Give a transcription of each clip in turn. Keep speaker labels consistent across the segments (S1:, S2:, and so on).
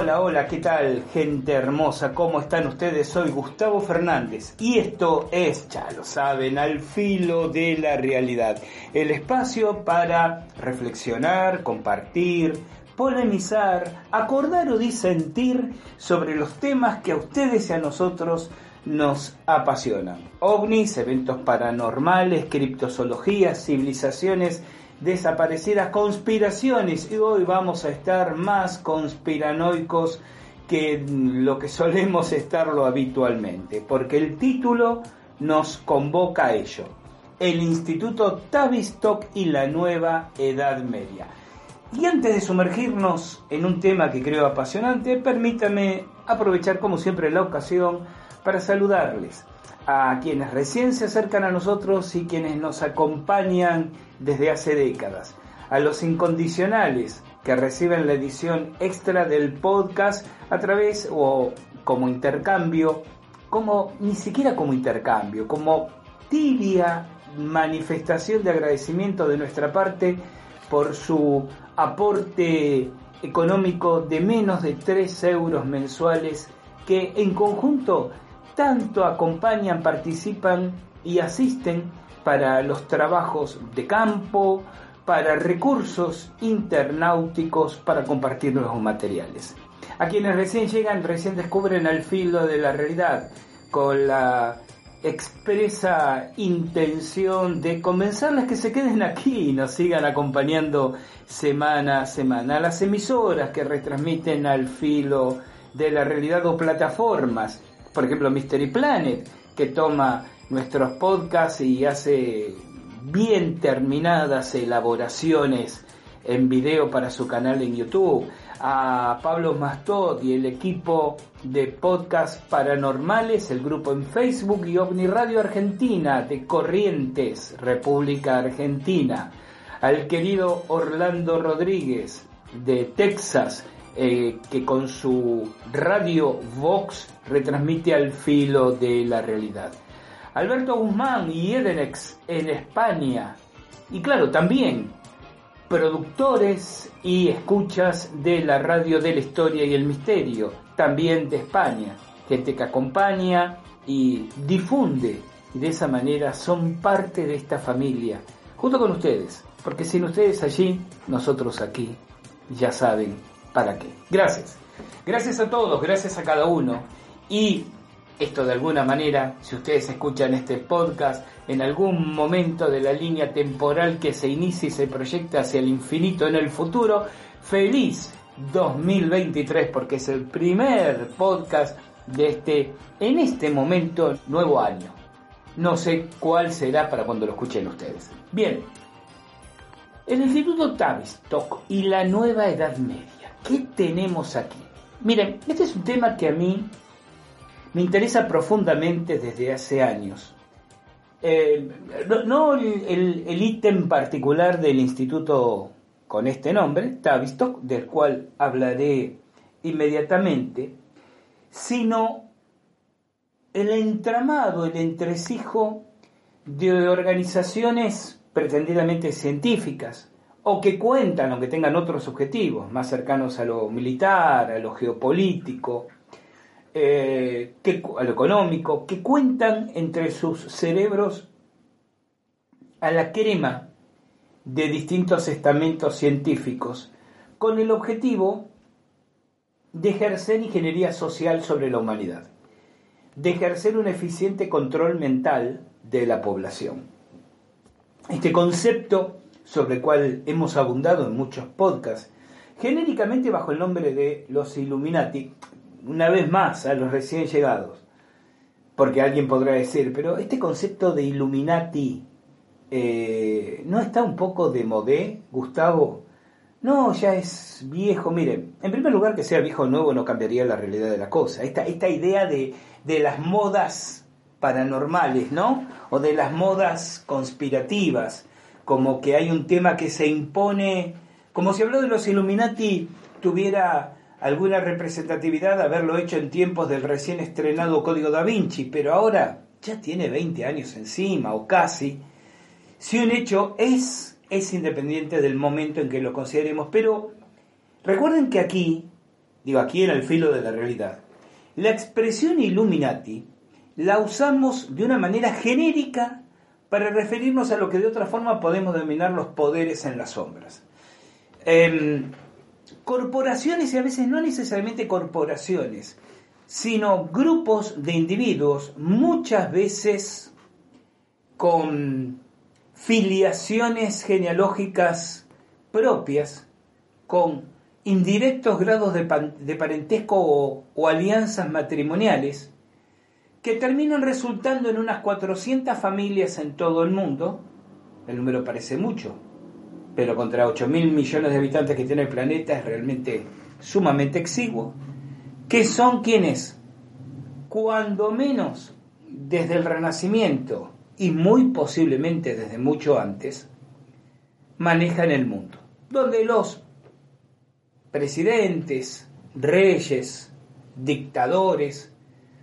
S1: Hola, hola, ¿qué tal gente hermosa? ¿Cómo están ustedes? Soy Gustavo Fernández y esto es, ya lo saben, al filo de la realidad. El espacio para reflexionar, compartir, polemizar, acordar o disentir sobre los temas que a ustedes y a nosotros nos apasionan. OVNIs, eventos paranormales, criptozoologías, civilizaciones desaparecidas, conspiraciones. Y hoy vamos a estar más conspiranoicos que lo que solemos estarlo habitualmente, porque el título nos convoca a ello. El Instituto Tavistock y la Nueva Edad Media. Y antes de sumergirnos en un tema que creo apasionante, permítame aprovechar como siempre la ocasión para saludarles a quienes recién se acercan a nosotros y quienes nos acompañan desde hace décadas, a los incondicionales que reciben la edición extra del podcast a través o como intercambio, como ni siquiera como intercambio, como tibia manifestación de agradecimiento de nuestra parte por su aporte económico de menos de 3 euros mensuales que en conjunto tanto acompañan, participan y asisten para los trabajos de campo, para recursos internauticos, para compartir nuevos materiales. A quienes recién llegan, recién descubren al filo de la realidad, con la expresa intención de convencerles que se queden aquí y nos sigan acompañando semana a semana. Las emisoras que retransmiten al filo de la realidad o plataformas por ejemplo, Mystery Planet, que toma nuestros podcasts y hace bien terminadas elaboraciones en video para su canal en YouTube, a Pablo Mastot y el equipo de podcast paranormales, el grupo en Facebook y OVNI Radio Argentina de Corrientes, República Argentina, al querido Orlando Rodríguez de Texas, eh, que con su radio Vox retransmite al filo de la realidad. Alberto Guzmán y Edenex en España. Y claro, también productores y escuchas de la radio de la historia y el misterio, también de España. Gente que acompaña y difunde. Y de esa manera son parte de esta familia, junto con ustedes. Porque sin ustedes allí, nosotros aquí, ya saben para qué. Gracias. Gracias a todos, gracias a cada uno. Y esto de alguna manera, si ustedes escuchan este podcast en algún momento de la línea temporal que se inicia y se proyecta hacia el infinito en el futuro, feliz 2023 porque es el primer podcast de este, en este momento, nuevo año. No sé cuál será para cuando lo escuchen ustedes. Bien, el Instituto Tavistock y la Nueva Edad Media. ¿Qué tenemos aquí? Miren, este es un tema que a mí me interesa profundamente desde hace años. Eh, no, el ítem particular del instituto con este nombre, Tavistock, del cual hablaré inmediatamente, sino el entramado, el entresijo de organizaciones pretendidamente científicas, o que cuentan, aunque tengan otros objetivos, más cercanos a lo militar, a lo geopolítico, eh, a lo económico, que cuentan entre sus cerebros a la crema de distintos estamentos científicos, con el objetivo de ejercer ingeniería social sobre la humanidad. de ejercer un eficiente control mental de la población. Este concepto, sobre el cual hemos abundado en muchos podcasts, genéricamente bajo el nombre de los Illuminati, una vez más a los recién llegados, porque alguien podrá decir, pero este concepto de Illuminati eh, no está un poco de modé, Gustavo. No, ya es viejo. Miren, en primer lugar, que sea viejo o nuevo no cambiaría la realidad de la cosa. Esta, esta idea de, de las modas paranormales, ¿no? O de las modas conspirativas, como que hay un tema que se impone, como si habló de los Illuminati tuviera alguna representatividad haberlo hecho en tiempos del recién estrenado Código da Vinci, pero ahora ya tiene 20 años encima o casi. Si un hecho es, es independiente del momento en que lo consideremos, pero recuerden que aquí, digo aquí en el filo de la realidad, la expresión Illuminati la usamos de una manera genérica para referirnos a lo que de otra forma podemos denominar los poderes en las sombras. Em, corporaciones y a veces no necesariamente corporaciones, sino grupos de individuos, muchas veces con filiaciones genealógicas propias, con indirectos grados de, parentesco o, alianzas matrimoniales, que terminan resultando en unas 400 familias en todo el mundo, el número parece mucho, pero contra 8 mil millones de habitantes que tiene el planeta es realmente sumamente exiguo, que son quienes, cuando menos desde el Renacimiento y muy posiblemente desde mucho antes, manejan el mundo, donde los presidentes, reyes, dictadores,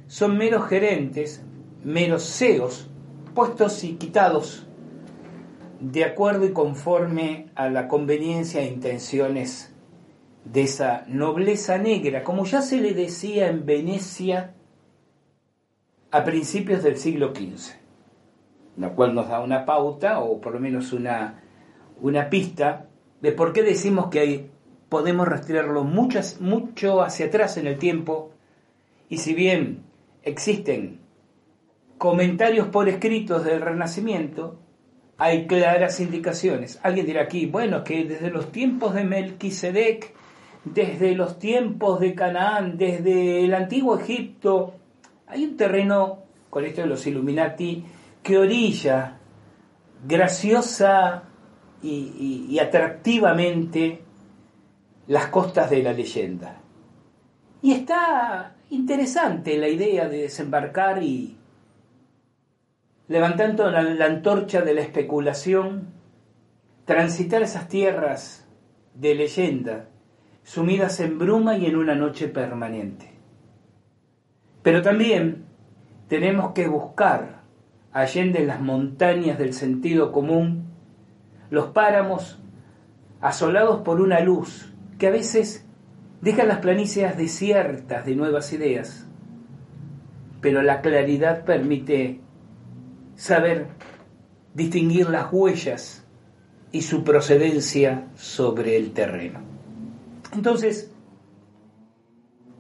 S1: son meros gerentes, meros CEOs, puestos y quitados de acuerdo y conforme a la conveniencia e intenciones de esa nobleza negra, como ya se le decía en Venecia a principios del siglo XV, la cual nos da una pauta o por lo menos una, una pista de por qué decimos que hay, podemos rastrearlo muchas, mucho hacia atrás en el tiempo. Y si bien existen comentarios por escritos del Renacimiento, hay claras indicaciones. Alguien dirá aquí, bueno, que desde los tiempos de Melquisedec, desde los tiempos de Canaán, desde el antiguo Egipto, hay un terreno, con esto de los Illuminati, que orilla graciosa y, y atractivamente las costas de la leyenda. Y está interesante la idea de desembarcar y levantando la, antorcha de la especulación, transitar esas tierras de leyenda, sumidas en bruma y en una noche permanente. Pero también tenemos que buscar, allende las montañas del sentido común, los páramos asolados por una luz que a veces deja las planicies desiertas de nuevas ideas, pero la claridad permite saber distinguir las huellas y su procedencia sobre el terreno. Entonces,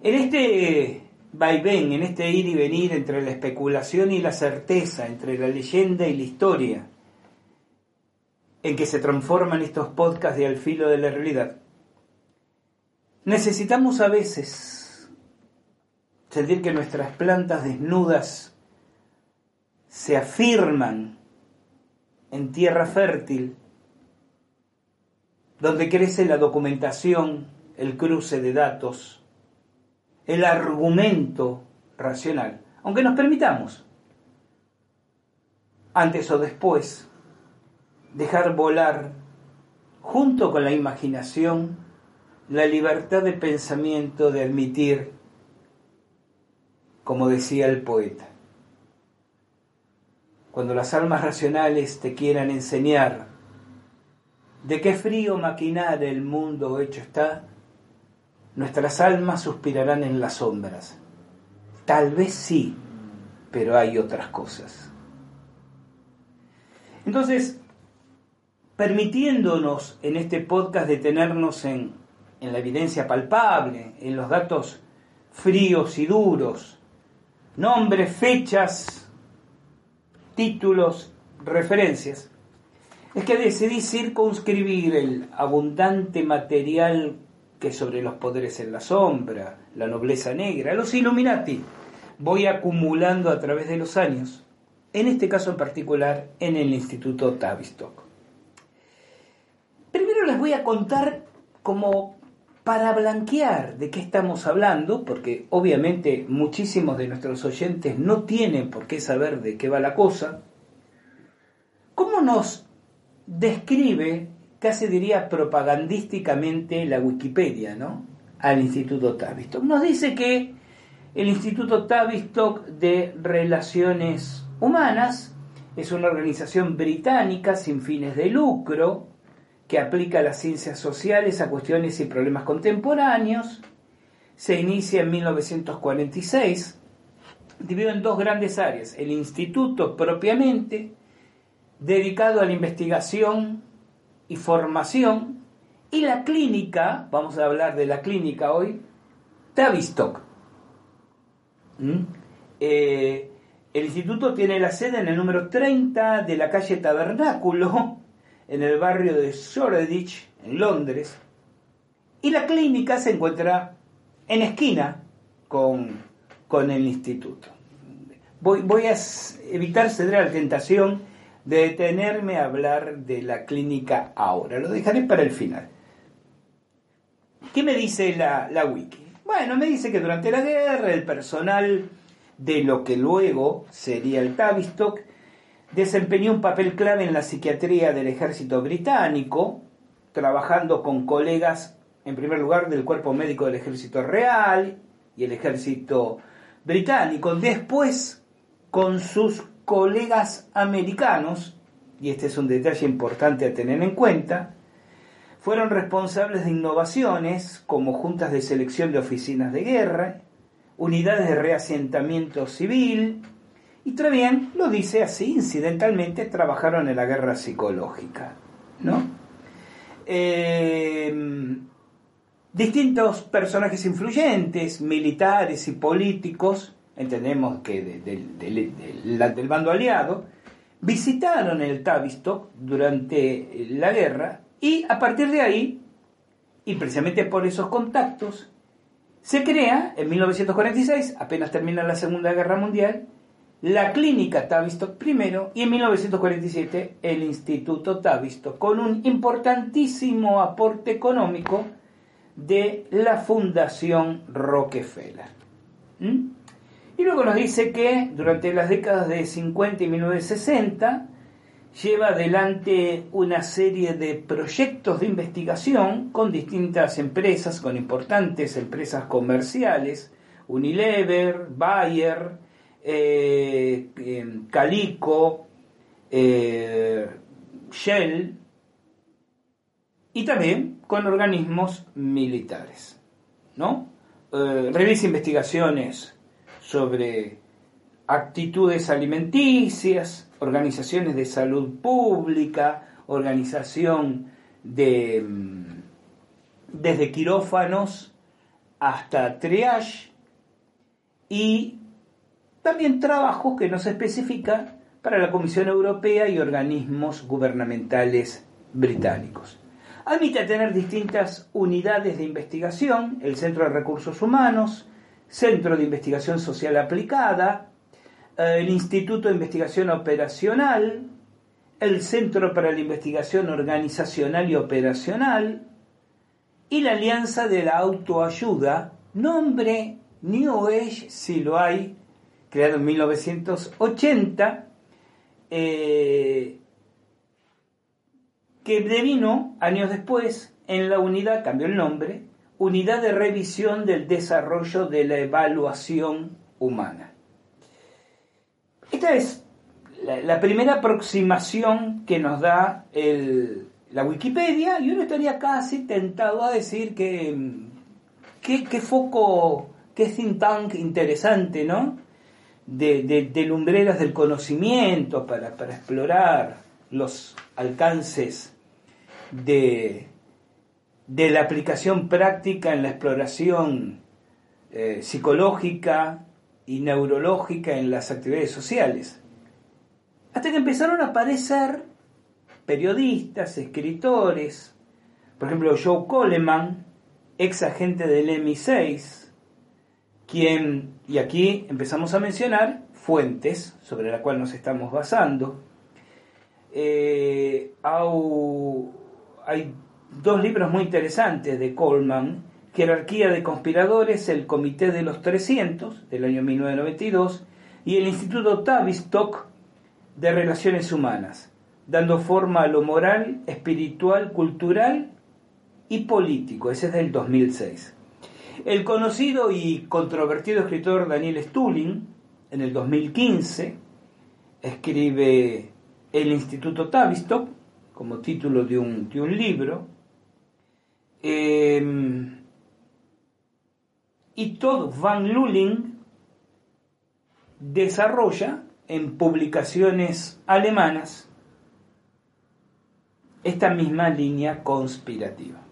S1: en este vaivén, en este ir y venir entre la especulación y la certeza, entre la leyenda y la historia, en que se transforman estos podcasts de al filo de la realidad, necesitamos a veces sentir que nuestras plantas desnudas se afirman en tierra fértil, donde crece la documentación, el cruce de datos, el argumento racional, aunque nos permitamos, antes o después, dejar volar, junto con la imaginación, la libertad de pensamiento de admitir, como decía el poeta, cuando las almas racionales te quieran enseñar de qué frío maquinar el mundo hecho está, nuestras almas suspirarán en las sombras. Tal vez sí, pero hay otras cosas. Entonces, permitiéndonos en este podcast detenernos en, en la evidencia palpable, en los datos fríos y duros, nombres, fechas, títulos, referencias, es que decidí circunscribir el abundante material que sobre los poderes en la sombra, la nobleza negra, los Illuminati, voy acumulando a través de los años, en este caso en particular en el Instituto Tavistock. Primero les voy a contar como para blanquear de qué estamos hablando, porque obviamente muchísimos de nuestros oyentes no tienen por qué saber de qué va la cosa, cómo nos describe, casi diría propagandísticamente, la Wikipedia, ¿no? Al Instituto Tavistock. Nos dice que el Instituto Tavistock de Relaciones Humanas es una organización británica sin fines de lucro que aplica las ciencias sociales a cuestiones y problemas contemporáneos. Se inicia en 1946, dividido en dos grandes áreas. El instituto propiamente, dedicado a la investigación y formación, y la clínica, vamos a hablar de la clínica hoy, Tavistock. ¿Mm? Eh, el instituto tiene la sede en el número 30 de la calle Tabernáculo, en el barrio de Shoreditch, en Londres, y la clínica se encuentra en esquina con, con el instituto. Voy, voy a evitar ceder la tentación de detenerme a hablar de la clínica ahora. Lo dejaré para el final. ¿Qué me dice la, la wiki? Bueno, me dice que durante la guerra el personal de lo que luego sería el Tavistock desempeñó un papel clave en la psiquiatría del ejército británico, trabajando con colegas, en primer lugar, del cuerpo médico del ejército real y el ejército británico, después con sus colegas americanos, y este es un detalle importante a tener en cuenta, fueron responsables de innovaciones como juntas de selección de oficinas de guerra, unidades de reasentamiento civil, y también lo dice así, incidentalmente trabajaron en la guerra psicológica, ¿no? Eh, distintos personajes influyentes, militares y políticos, entendemos que del bando aliado, visitaron el Tavistock durante la guerra y a partir de ahí, y precisamente por esos contactos, se crea en 1946, apenas termina la Segunda Guerra Mundial, la clínica Tavistock primero y en 1947 el Instituto Tavistock, con un importantísimo aporte económico de la Fundación Rockefeller. ¿Mm? Y luego nos dice que durante las décadas de 50 y 1960 lleva adelante una serie de proyectos de investigación con distintas empresas, con importantes empresas comerciales, Unilever, Bayer, eh, em, Calico, eh, Shell, y también con organismos militares. ¿no? Eh, realiza investigaciones sobre actitudes alimenticias, organizaciones de salud pública, organización de mm, desde quirófanos hasta triage y también trabajos que no se especifica para la Comisión Europea y organismos gubernamentales británicos. Admite tener distintas unidades de investigación, el Centro de Recursos Humanos, Centro de Investigación Social Aplicada, eh, el Instituto de Investigación Operacional, el Centro para la Investigación Organizacional y Operacional y la Alianza de la Autoayuda, nombre New Age si lo hay, creado en 1980, eh, que devino años después en la unidad, cambió el nombre, Unidad de Revisión del Desarrollo de la Evaluación Humana. Esta es la, primera aproximación que nos da la Wikipedia y uno estaría casi tentado a decir que qué foco, qué think tank interesante, ¿no? De, lumbreras del conocimiento para, para explorar los alcances de, de la aplicación práctica en la exploración eh, psicológica y neurológica en las actividades sociales. Hasta que empezaron a aparecer periodistas, escritores, por ejemplo Joe Coleman, ex agente del MI6, quien, y aquí empezamos a mencionar fuentes sobre la cual nos estamos basando. Eh, hay dos libros muy interesantes de Coleman, Jerarquía de Conspiradores, el Comité de los 300, del año 1992, y el Instituto Tavistock de Relaciones Humanas, dando forma a lo moral, espiritual, cultural y político. Ese es del 2006. El conocido y controvertido escritor Daniel Stulin, en el 2015, escribe El Instituto Tavistock, como título de un, libro, em, y Todd Van Luling desarrolla en publicaciones alemanas esta misma línea conspirativa.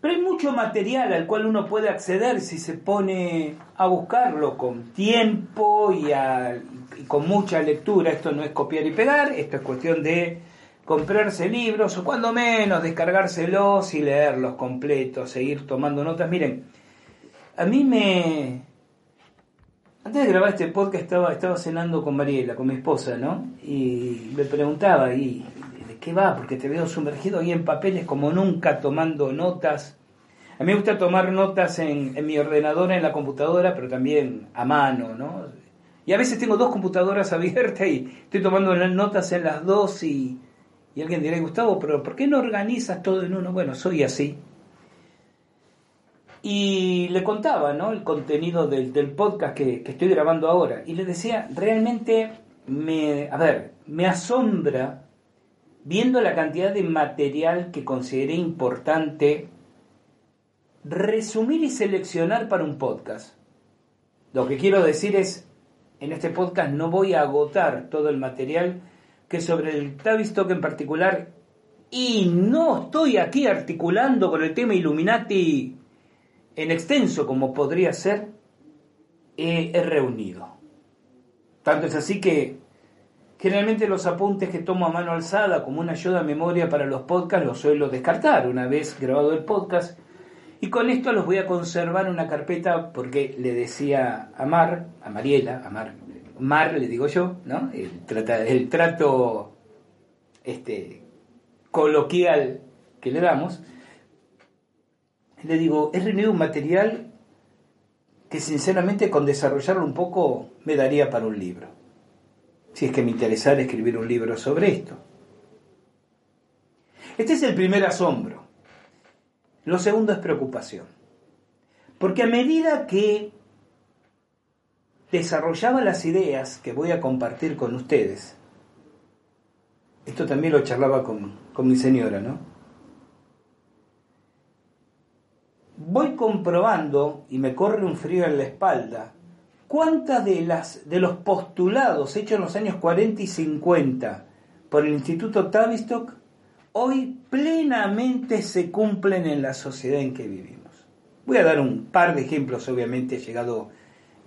S1: Pero hay mucho material al cual uno puede acceder si se pone a buscarlo con tiempo y, con mucha lectura. Esto no es copiar y pegar, esto es cuestión de comprarse libros o cuando menos descargárselos y leerlos completos, seguir tomando notas. Miren, a mí me... Antes de grabar este podcast estaba, estaba cenando con Mariela, con mi esposa, ¿no? Y me preguntaba, ¿y qué va? Porque te veo sumergido ahí en papeles como nunca tomando notas. A mí me gusta tomar notas en, mi ordenador, en la computadora, pero también a mano, ¿no? Y a veces tengo dos computadoras abiertas y estoy tomando notas en las dos y, y alguien dirá, Gustavo, pero ¿por qué no organizas todo en uno? Bueno, soy así. Y le contaba ¿no? el contenido del, podcast que, estoy grabando ahora. Y le decía, realmente me, a ver, me asombra viendo la cantidad de material que consideré importante resumir y seleccionar para un podcast. Lo que quiero decir es, en este podcast no voy a agotar todo el material que sobre el Tavistock en particular, y no estoy aquí articulando con el tema Illuminati en extenso como podría ser, he, reunido. Tanto es así que generalmente los apuntes que tomo a mano alzada como una ayuda a memoria para los podcasts los suelo descartar una vez grabado el podcast. Y con esto los voy a conservar en una carpeta porque le decía a Mar, a Mariela, a Mar, Mar le digo yo, ¿no? El, el trato este, coloquial que le damos, le digo, he reunido un material que sinceramente con desarrollarlo un poco me daría para un libro. Si es que me interesara escribir un libro sobre esto. Este es el primer asombro. Lo segundo es preocupación. Porque a medida que desarrollaba las ideas que voy a compartir con ustedes, esto también lo charlaba con, con mi señora, ¿no? voy comprobando, y me corre un frío en la espalda, cuántas de, las, de los postulados hechos en los años 40 y 50 por el Instituto Tavistock hoy plenamente se cumplen en la sociedad en que vivimos. Voy a dar un par de ejemplos, obviamente, llegado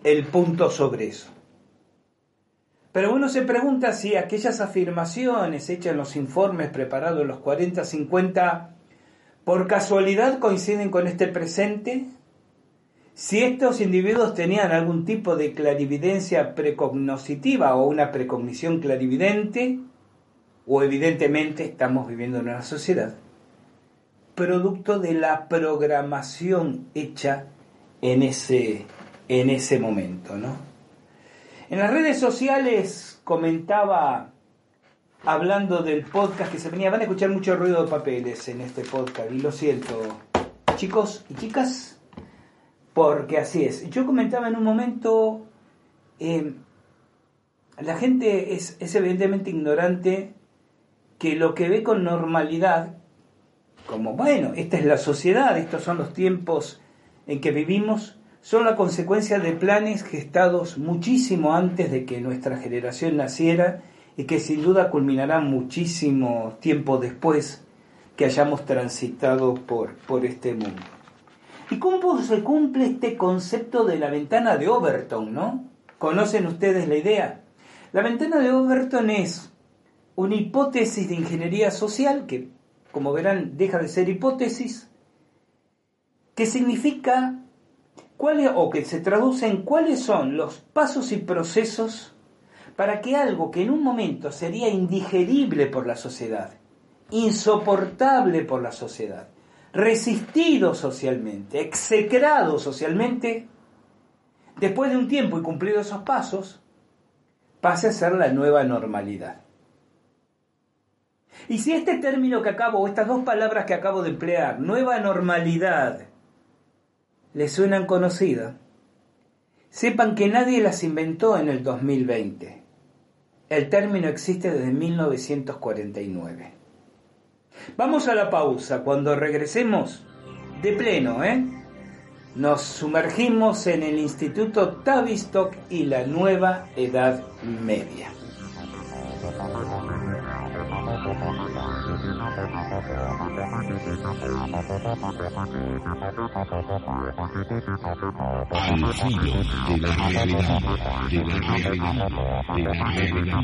S1: el punto sobre eso. Pero uno se pregunta si aquellas afirmaciones hechas en los informes preparados en los 40-50 por casualidad coinciden con este presente? Si estos individuos tenían algún tipo de clarividencia precognoscitiva o una precognición clarividente, o evidentemente estamos viviendo en una sociedad, producto de la programación hecha en ese, en ese momento, ¿no? En las redes sociales comentaba hablando del podcast que se venía. Van a escuchar mucho ruido de papeles en este podcast y lo siento, chicos y chicas, porque así es. Yo comentaba en un momento, eh, la gente es, evidentemente ignorante que lo que ve con normalidad, como bueno, esta es la sociedad, estos son los tiempos en que vivimos, son la consecuencia de planes gestados muchísimo antes de que nuestra generación naciera y que sin duda culminará muchísimo tiempo después que hayamos transitado por, por este mundo. ¿Y cómo se cumple este concepto de la ventana de Overton, no? ¿Conocen ustedes la idea? La ventana de Overton es una hipótesis de ingeniería social que, como verán, deja de ser hipótesis, que significa cuáles o que se traduce en cuáles son los pasos y procesos para que algo que en un momento sería indigerible por la sociedad, insoportable por la sociedad, resistido socialmente, execrado socialmente, después de un tiempo y cumplido esos pasos, pase a ser la nueva normalidad. Y si este término que acabo, o estas dos palabras que acabo de emplear, nueva normalidad, les suenan conocidas, sepan que nadie las inventó en el 2020. El término existe desde 1949. Vamos a la pausa. Cuando regresemos, de pleno, ¿eh? Nos sumergimos en el Instituto Tavistock y la nueva Edad Media.
S2: Al filo de la realidad, de la realidad, de la realidad.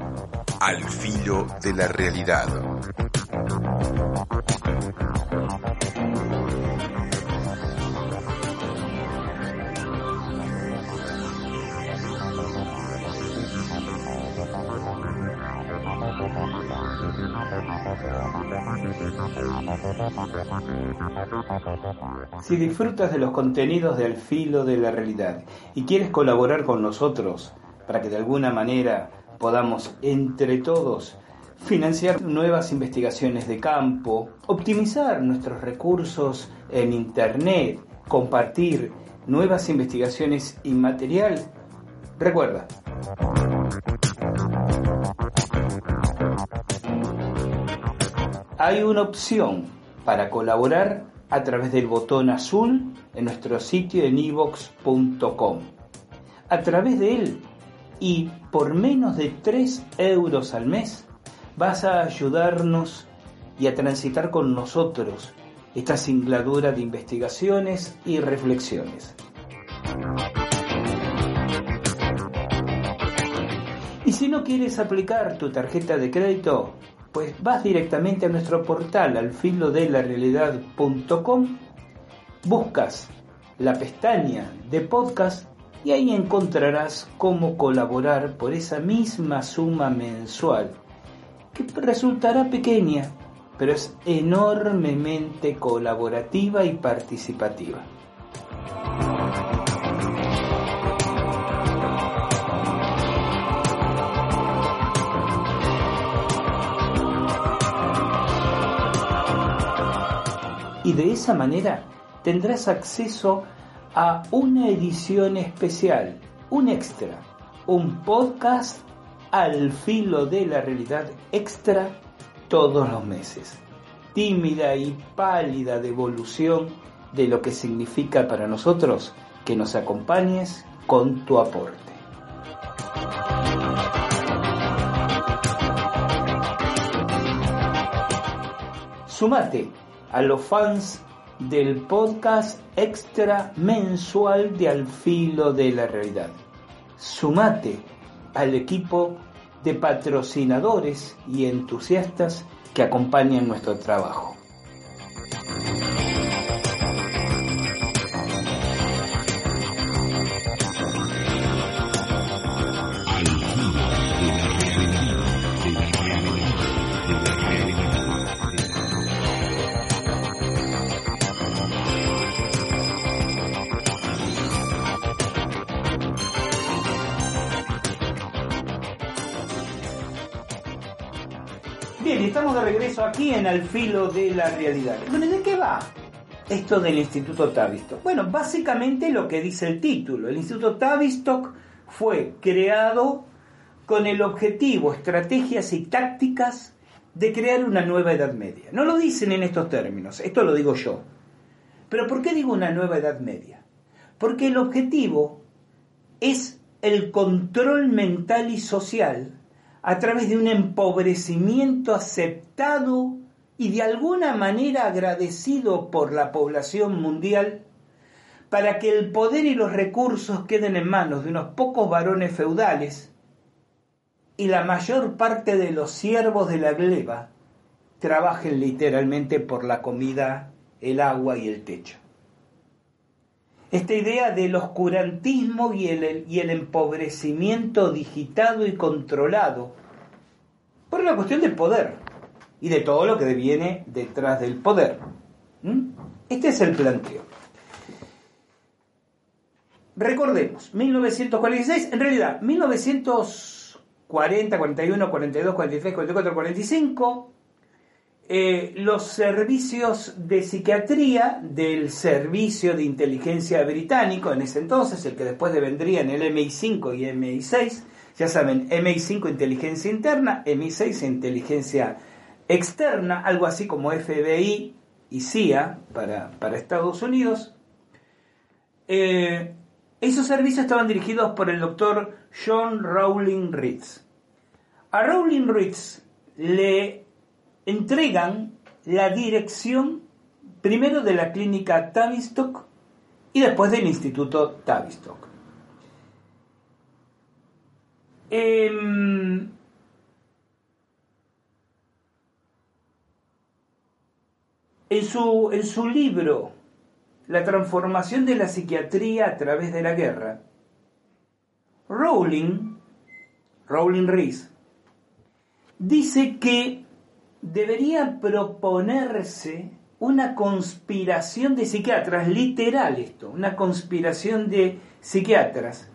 S2: Al filo de la realidad.
S1: Si disfrutas de los contenidos del filo de la realidad y quieres colaborar con nosotros para que de alguna manera podamos entre todos financiar nuevas investigaciones de campo, optimizar nuestros recursos en Internet, compartir nuevas investigaciones y material, recuerda, hay una opción para colaborar a través del botón azul en nuestro sitio en evox.com. A través de él y por menos de 3 euros al mes vas a ayudarnos y a transitar con nosotros esta singladura de investigaciones y reflexiones. Y si no quieres aplicar tu tarjeta de crédito, pues vas directamente a nuestro portal al de la realidad.com, buscas la pestaña de podcast y ahí encontrarás cómo colaborar por esa misma suma mensual, que resultará pequeña, pero es enormemente colaborativa y participativa. y de esa manera tendrás acceso a a una edición especial, un extra, un podcast al filo de la realidad extra todos los meses. Tímida y pálida devolución de lo que significa para nosotros que nos acompañes con tu aporte. Sumate a los fans del podcast extra mensual de Al Filo de la Realidad. Sumate al equipo de patrocinadores y entusiastas que acompañan nuestro trabajo. Al Filo de la Realidad. Bueno, ¿de qué va esto del Instituto Tavistock? Bueno, básicamente lo que dice el título. El Instituto Tavistock fue creado con el objetivo, estrategias y tácticas de crear una nueva Edad Media. No lo dicen en estos términos, esto lo digo yo. Pero ¿por qué digo una nueva Edad Media? Porque el objetivo es el control mental y social a través de un empobrecimiento aceptado y de alguna manera agradecido por la población mundial para que el poder y los recursos queden en manos de unos pocos varones feudales y la mayor parte de los siervos de la gleba trabajen literalmente por la comida, el agua y el techo. Esta idea del oscurantismo y el, y el empobrecimiento digitado y controlado por una cuestión del poder y de todo lo que viene detrás del poder. ¿Mm? Este es el planteo. Recordemos, 1946, en realidad, 1940, 41, 42, 43, 44, 45, eh, los servicios de psiquiatría del Servicio de Inteligencia Británico, en ese entonces, el que después vendría en el MI5 y MI6, ya saben, MI5 inteligencia interna, MI6 inteligencia externa, algo así como FBI y CIA para, para Estados Unidos. Eh, esos servicios estaban dirigidos por el doctor John Rowling Reeds. A Rowling Reeds le entregan la dirección primero de la clínica Tavistock y después del Instituto Tavistock. Em, en, su, en su libro La transformación de la psiquiatría a través de la guerra, Rowling, Rowling Rees, dice que debería proponerse una conspiración de psiquiatras, literal esto, una conspiración de psiquiatras,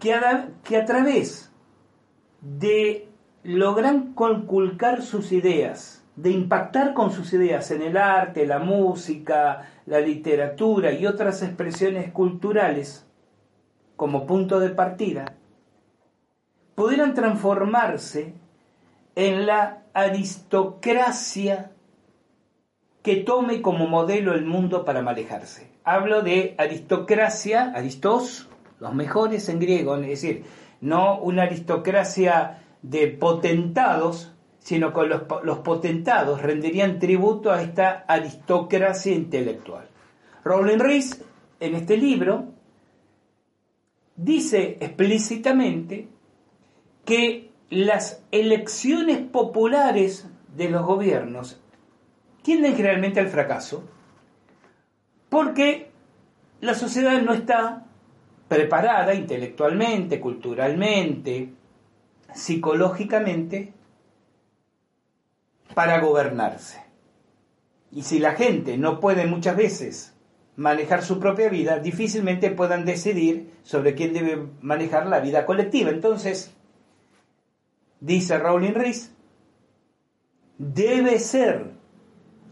S1: que a, que a través de lograr conculcar sus ideas, de impactar con sus ideas en el arte, la música, la literatura y otras expresiones culturales como punto de partida, pudieran transformarse en la aristocracia que tome como modelo el mundo para manejarse. Hablo de aristocracia, aristos, los mejores en griego, es decir, no una aristocracia de potentados, sino que los, los potentados rendirían tributo a esta aristocracia intelectual. Rowling Rees, en este libro, dice explícitamente que las elecciones populares de los gobiernos tienden generalmente al fracaso porque la sociedad no está preparada intelectualmente, culturalmente, psicológicamente para gobernarse. Y si la gente no puede muchas veces manejar su propia vida, difícilmente puedan decidir sobre quién debe manejar la vida colectiva. Entonces, dice Rowling Rees, debe ser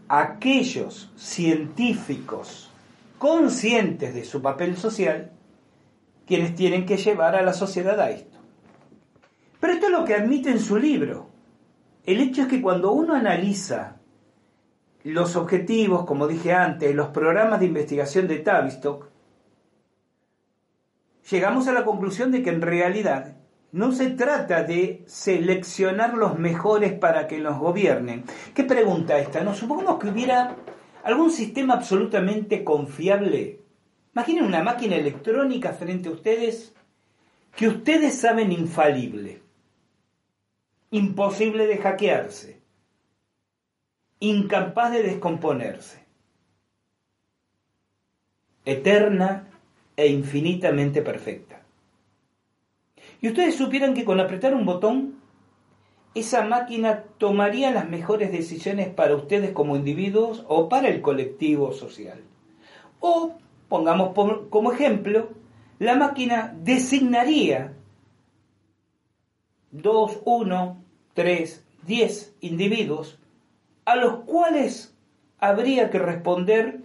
S1: aquellos científicos conscientes de su papel social quienes tienen que llevar a la sociedad a esto. Pero esto es lo que admite en su libro. El hecho es que cuando uno analiza los objetivos, como dije antes, los programas de investigación de Tavistock, llegamos a la conclusión de que en realidad no se trata de seleccionar los mejores para que nos gobiernen. ¿Qué pregunta esta? No supongamos que hubiera algún sistema absolutamente confiable. Imaginen una máquina electrónica frente a ustedes que ustedes saben infalible, imposible de hackearse, incapaz de descomponerse, eterna e infinitamente perfecta. Y ustedes supieran que con apretar un botón, esa máquina tomaría las mejores decisiones para ustedes como individuos o para el colectivo social. O, pongamos como ejemplo, la máquina designaría dos, uno, tres, diez individuos a los cuales habría que responder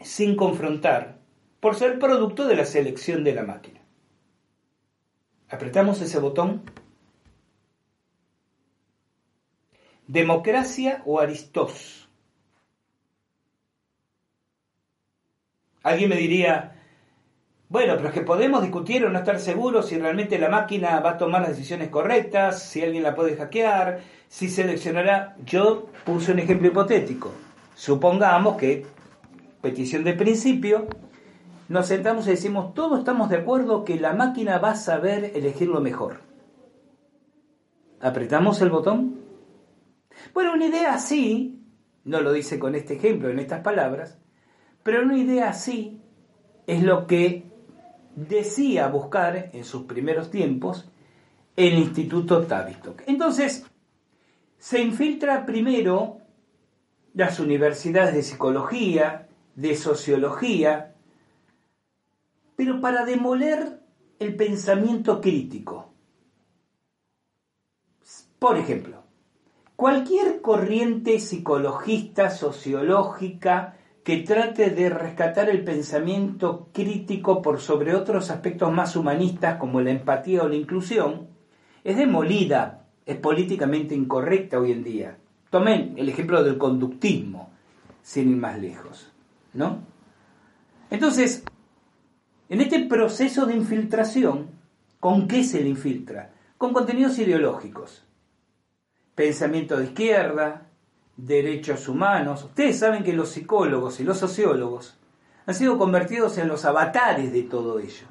S1: sin confrontar, por ser producto de la selección de la máquina. Apretamos ese botón. Democracia o Aristós. Alguien me diría, bueno, pero es que podemos discutir o no estar seguros si realmente la máquina va a tomar las decisiones correctas, si alguien la puede hackear, si seleccionará. Yo puse un ejemplo hipotético. Supongamos que, petición de principio, nos sentamos y decimos, todos estamos de acuerdo que la máquina va a saber elegir lo mejor. ¿Apretamos el botón? Bueno, una idea así, no lo dice con este ejemplo, en estas palabras, pero una idea así es lo que decía buscar en sus primeros tiempos el Instituto Tavistock. Entonces, se infiltra primero las universidades de psicología, de sociología, pero para demoler el pensamiento crítico. Por ejemplo, cualquier corriente psicologista, sociológica, que trate de rescatar el pensamiento crítico por sobre otros aspectos más humanistas como la empatía o la inclusión, es demolida, es políticamente incorrecta hoy en día. Tomen el ejemplo del conductismo, sin ir más lejos, ¿no? Entonces, en este proceso de infiltración, ¿con qué se le infiltra? Con contenidos ideológicos. Pensamiento de izquierda, derechos humanos. Ustedes saben que los psicólogos y los sociólogos han sido convertidos en los avatares de todo ello.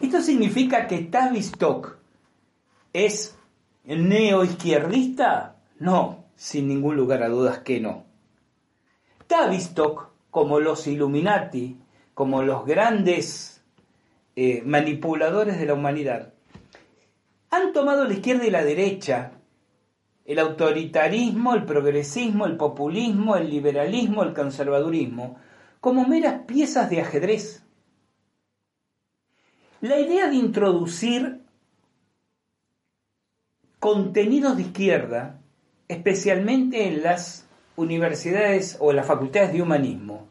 S1: ¿Esto significa que Tavistock es neoizquierdista? No, sin ningún lugar a dudas que no. Tavistock, como los Illuminati, como los grandes eh, manipuladores de la humanidad, han tomado la izquierda y la derecha, el autoritarismo, el progresismo, el populismo, el liberalismo, el conservadurismo, como meras piezas de ajedrez. La idea de introducir contenidos de izquierda, especialmente en las universidades o las facultades de humanismo,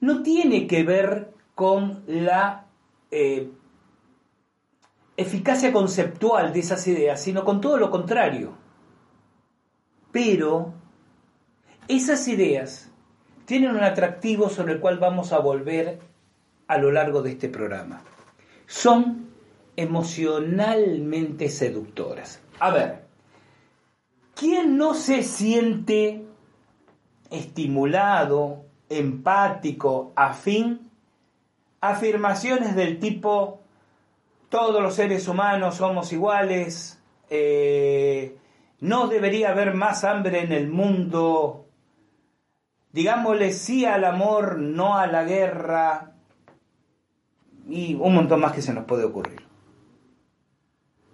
S1: no tiene que ver con la eh, eficacia conceptual de esas ideas, sino con todo lo contrario. Pero esas ideas tienen un atractivo sobre el cual vamos a volver a lo largo de este programa. Son emocionalmente seductoras. A ver, ¿quién no se siente estimulado, empático, afín afirmaciones del tipo todos los seres humanos somos iguales, eh, no debería haber más hambre en el mundo, digámosle sí al amor, no a la guerra, y un montón más que se nos puede ocurrir.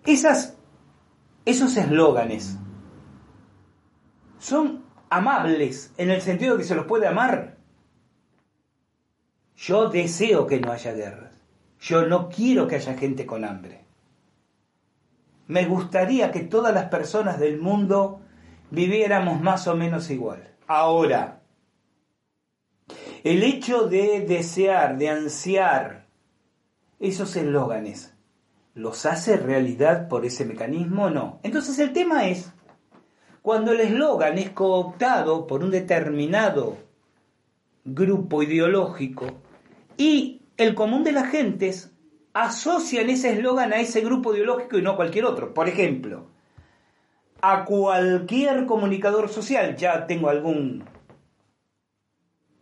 S1: Esos eslóganes son amables en el sentido de que se los puede amar yo deseo que no haya guerras. Yo no quiero que haya gente con hambre. Me gustaría que todas las personas del mundo viviéramos más o menos igual. Ahora, el hecho de desear, de ansiar esos eslóganes, ¿los hace realidad por ese mecanismo o no? Entonces el tema es, cuando el eslogan es cooptado por un determinado grupo ideológico, y el común de las gentes asocian ese eslogan a ese grupo ideológico y no a cualquier otro. Por ejemplo, a cualquier comunicador social, ya tengo algún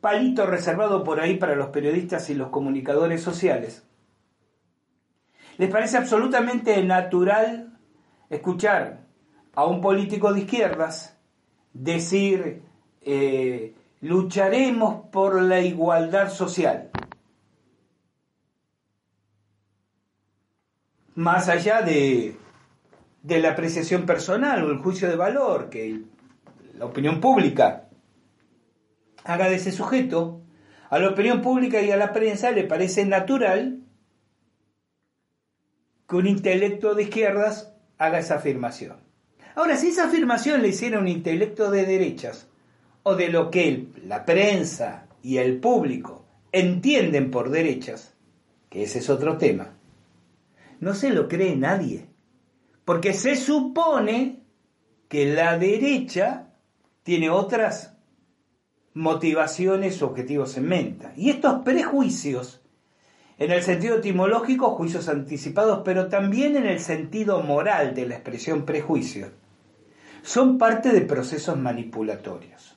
S1: palito reservado por ahí para los periodistas y los comunicadores sociales, les parece absolutamente natural escuchar a un político de izquierdas decir eh, lucharemos por la igualdad social. Más allá de, de la apreciación personal o el juicio de valor que la opinión pública haga de ese sujeto, a la opinión pública y a la prensa le parece natural que un intelecto de izquierdas haga esa afirmación. Ahora, si esa afirmación le hiciera un intelecto de derechas, o de lo que la prensa y el público entienden por derechas, que ese es otro tema, no se lo cree nadie, porque se supone que la derecha tiene otras motivaciones o objetivos en mente. Y estos prejuicios, en el sentido etimológico, juicios anticipados, pero también en el sentido moral de la expresión prejuicio, son parte de procesos manipulatorios.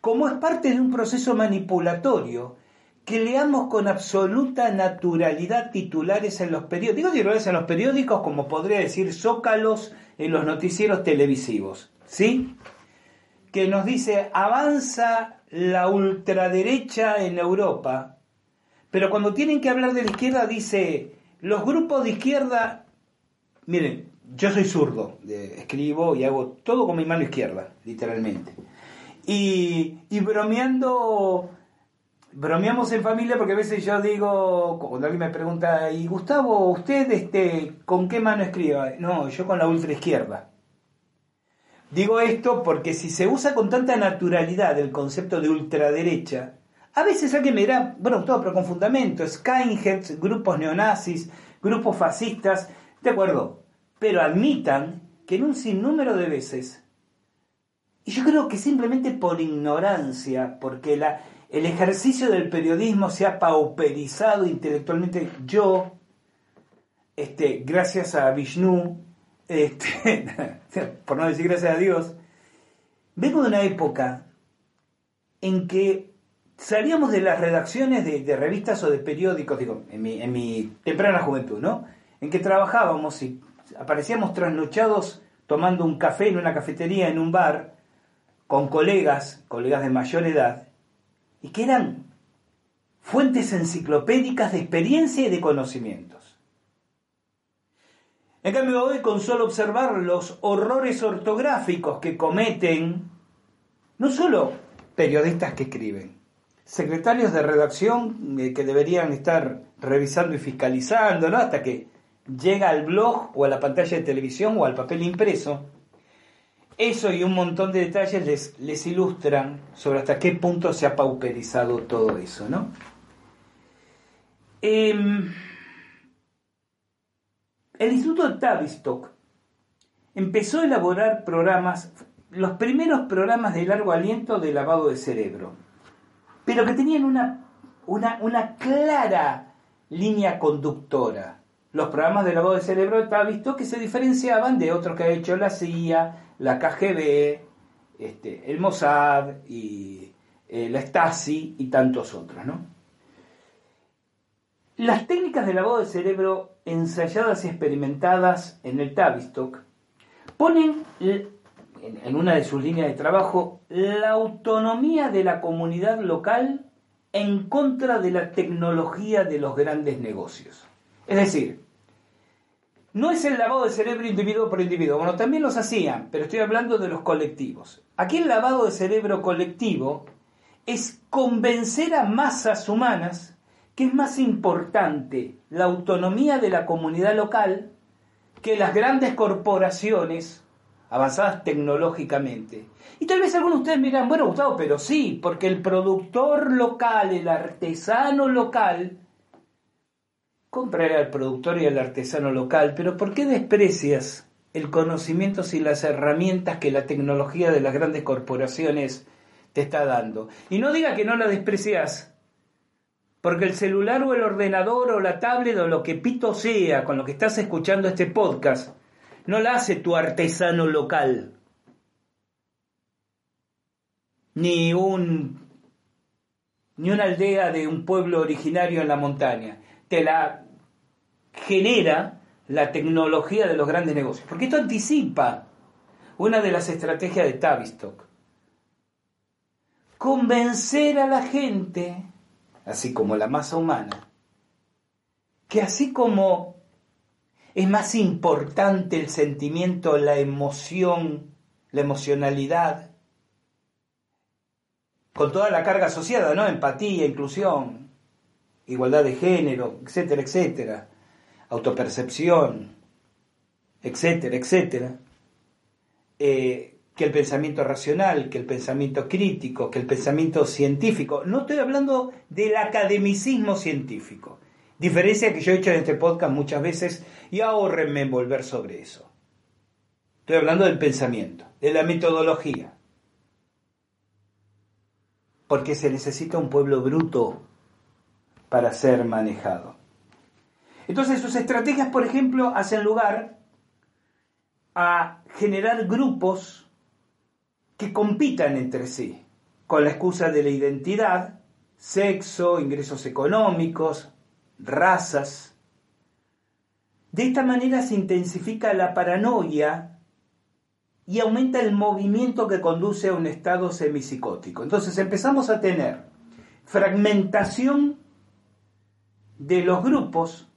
S1: Como es parte de un proceso manipulatorio, que leamos con absoluta naturalidad titulares en los periódicos, digo titulares en los periódicos como podría decir zócalos en los noticieros televisivos, ¿sí? Que nos dice avanza la ultraderecha en Europa, pero cuando tienen que hablar de la izquierda dice los grupos de izquierda, miren, yo soy zurdo, escribo y hago todo con mi mano izquierda, literalmente. Y, y bromeando, bromeamos en familia porque a veces yo digo, cuando alguien me pregunta, y Gustavo, ¿usted este, con qué mano escribe? No, yo con la ultra izquierda. Digo esto porque si se usa con tanta naturalidad el concepto de ultraderecha, a veces alguien me dirá, bueno, todo pero con fundamento, skinheads, grupos neonazis, grupos fascistas, de acuerdo, pero admitan que en un sinnúmero de veces, y yo creo que simplemente por ignorancia, porque la, el ejercicio del periodismo se ha pauperizado intelectualmente, yo, este, gracias a Vishnu, este, por no decir gracias a Dios, vengo de una época en que salíamos de las redacciones de, revistas o de periódicos, digo, en mi, en mi temprana juventud, ¿no? En que trabajábamos y aparecíamos trasnochados tomando un café en una cafetería, en un bar, con colegas, colegas de mayor edad, y que eran fuentes enciclopédicas de experiencia y de conocimientos. En cambio, hoy con solo observar los horrores ortográficos que cometen no solo periodistas que escriben, secretarios de redacción eh, que deberían estar revisando y fiscalizando, ¿no? Hasta que llega al blog o a la pantalla de televisión o al papel impreso, eso y un montón de detalles les, ilustran sobre hasta qué punto se ha pauperizado todo eso, ¿no? Em, el Instituto Tavistock empezó a elaborar programas, los primeros programas de largo aliento de lavado de cerebro, pero que tenían una, clara línea conductora los programas de lavado de cerebro está visto que se diferenciaban de otros que ha hecho la CIA, la KGB, este, el Mossad y eh, la Stasi y tantos otros. ¿no? Las técnicas de lavado de cerebro ensayadas y experimentadas en el Tavistock ponen en una de sus líneas de trabajo la autonomía de la comunidad local en contra de la tecnología de los grandes negocios. Es decir, no es el lavado de cerebro individuo por individuo. Bueno, también los hacían, pero estoy hablando de los colectivos. Aquí el lavado de cerebro colectivo es convencer a masas humanas que es más importante la autonomía de la comunidad local que las grandes corporaciones avanzadas tecnológicamente. Y tal vez algunos de ustedes me bueno Gustavo, pero sí, porque el productor local, el artesano local, compraré al productor y al artesano local, pero ¿por qué desprecias el conocimiento y las herramientas que la tecnología de las grandes corporaciones te está dando? Y no diga que no la desprecias Porque el celular o el ordenador o la tablet o lo que pito sea con lo que estás escuchando este podcast, no la hace tu artesano local. Ni un ni una aldea de un pueblo originario en la montaña. Te la genera la tecnología de los grandes negocios. Porque esto anticipa una de las estrategias de Tavistock. Convencer a la gente así como la masa humana, que así como es más importante el sentimiento, la emoción, la emocionalidad, con toda la carga asociada, ¿no? Empatía, inclusión, igualdad de género, etcétera, etcétera, autopercepción, etcétera, etcétera. Eh, que el pensamiento racional, que el pensamiento crítico, que el pensamiento científico. No estoy hablando del academicismo científico. Diferencia que yo he hecho en este podcast muchas veces y ahorrenme en volver sobre eso. Estoy hablando del pensamiento, de la metodología. Porque se necesita un pueblo bruto para ser manejado. Entonces sus estrategias, por ejemplo, hacen lugar a generar grupos que compitan entre sí, con la excusa de la identidad, sexo, ingresos económicos, razas. De esta manera se intensifica la paranoia y aumenta el movimiento que conduce a un estado semipsicótico. Entonces empezamos a tener fragmentación de los grupos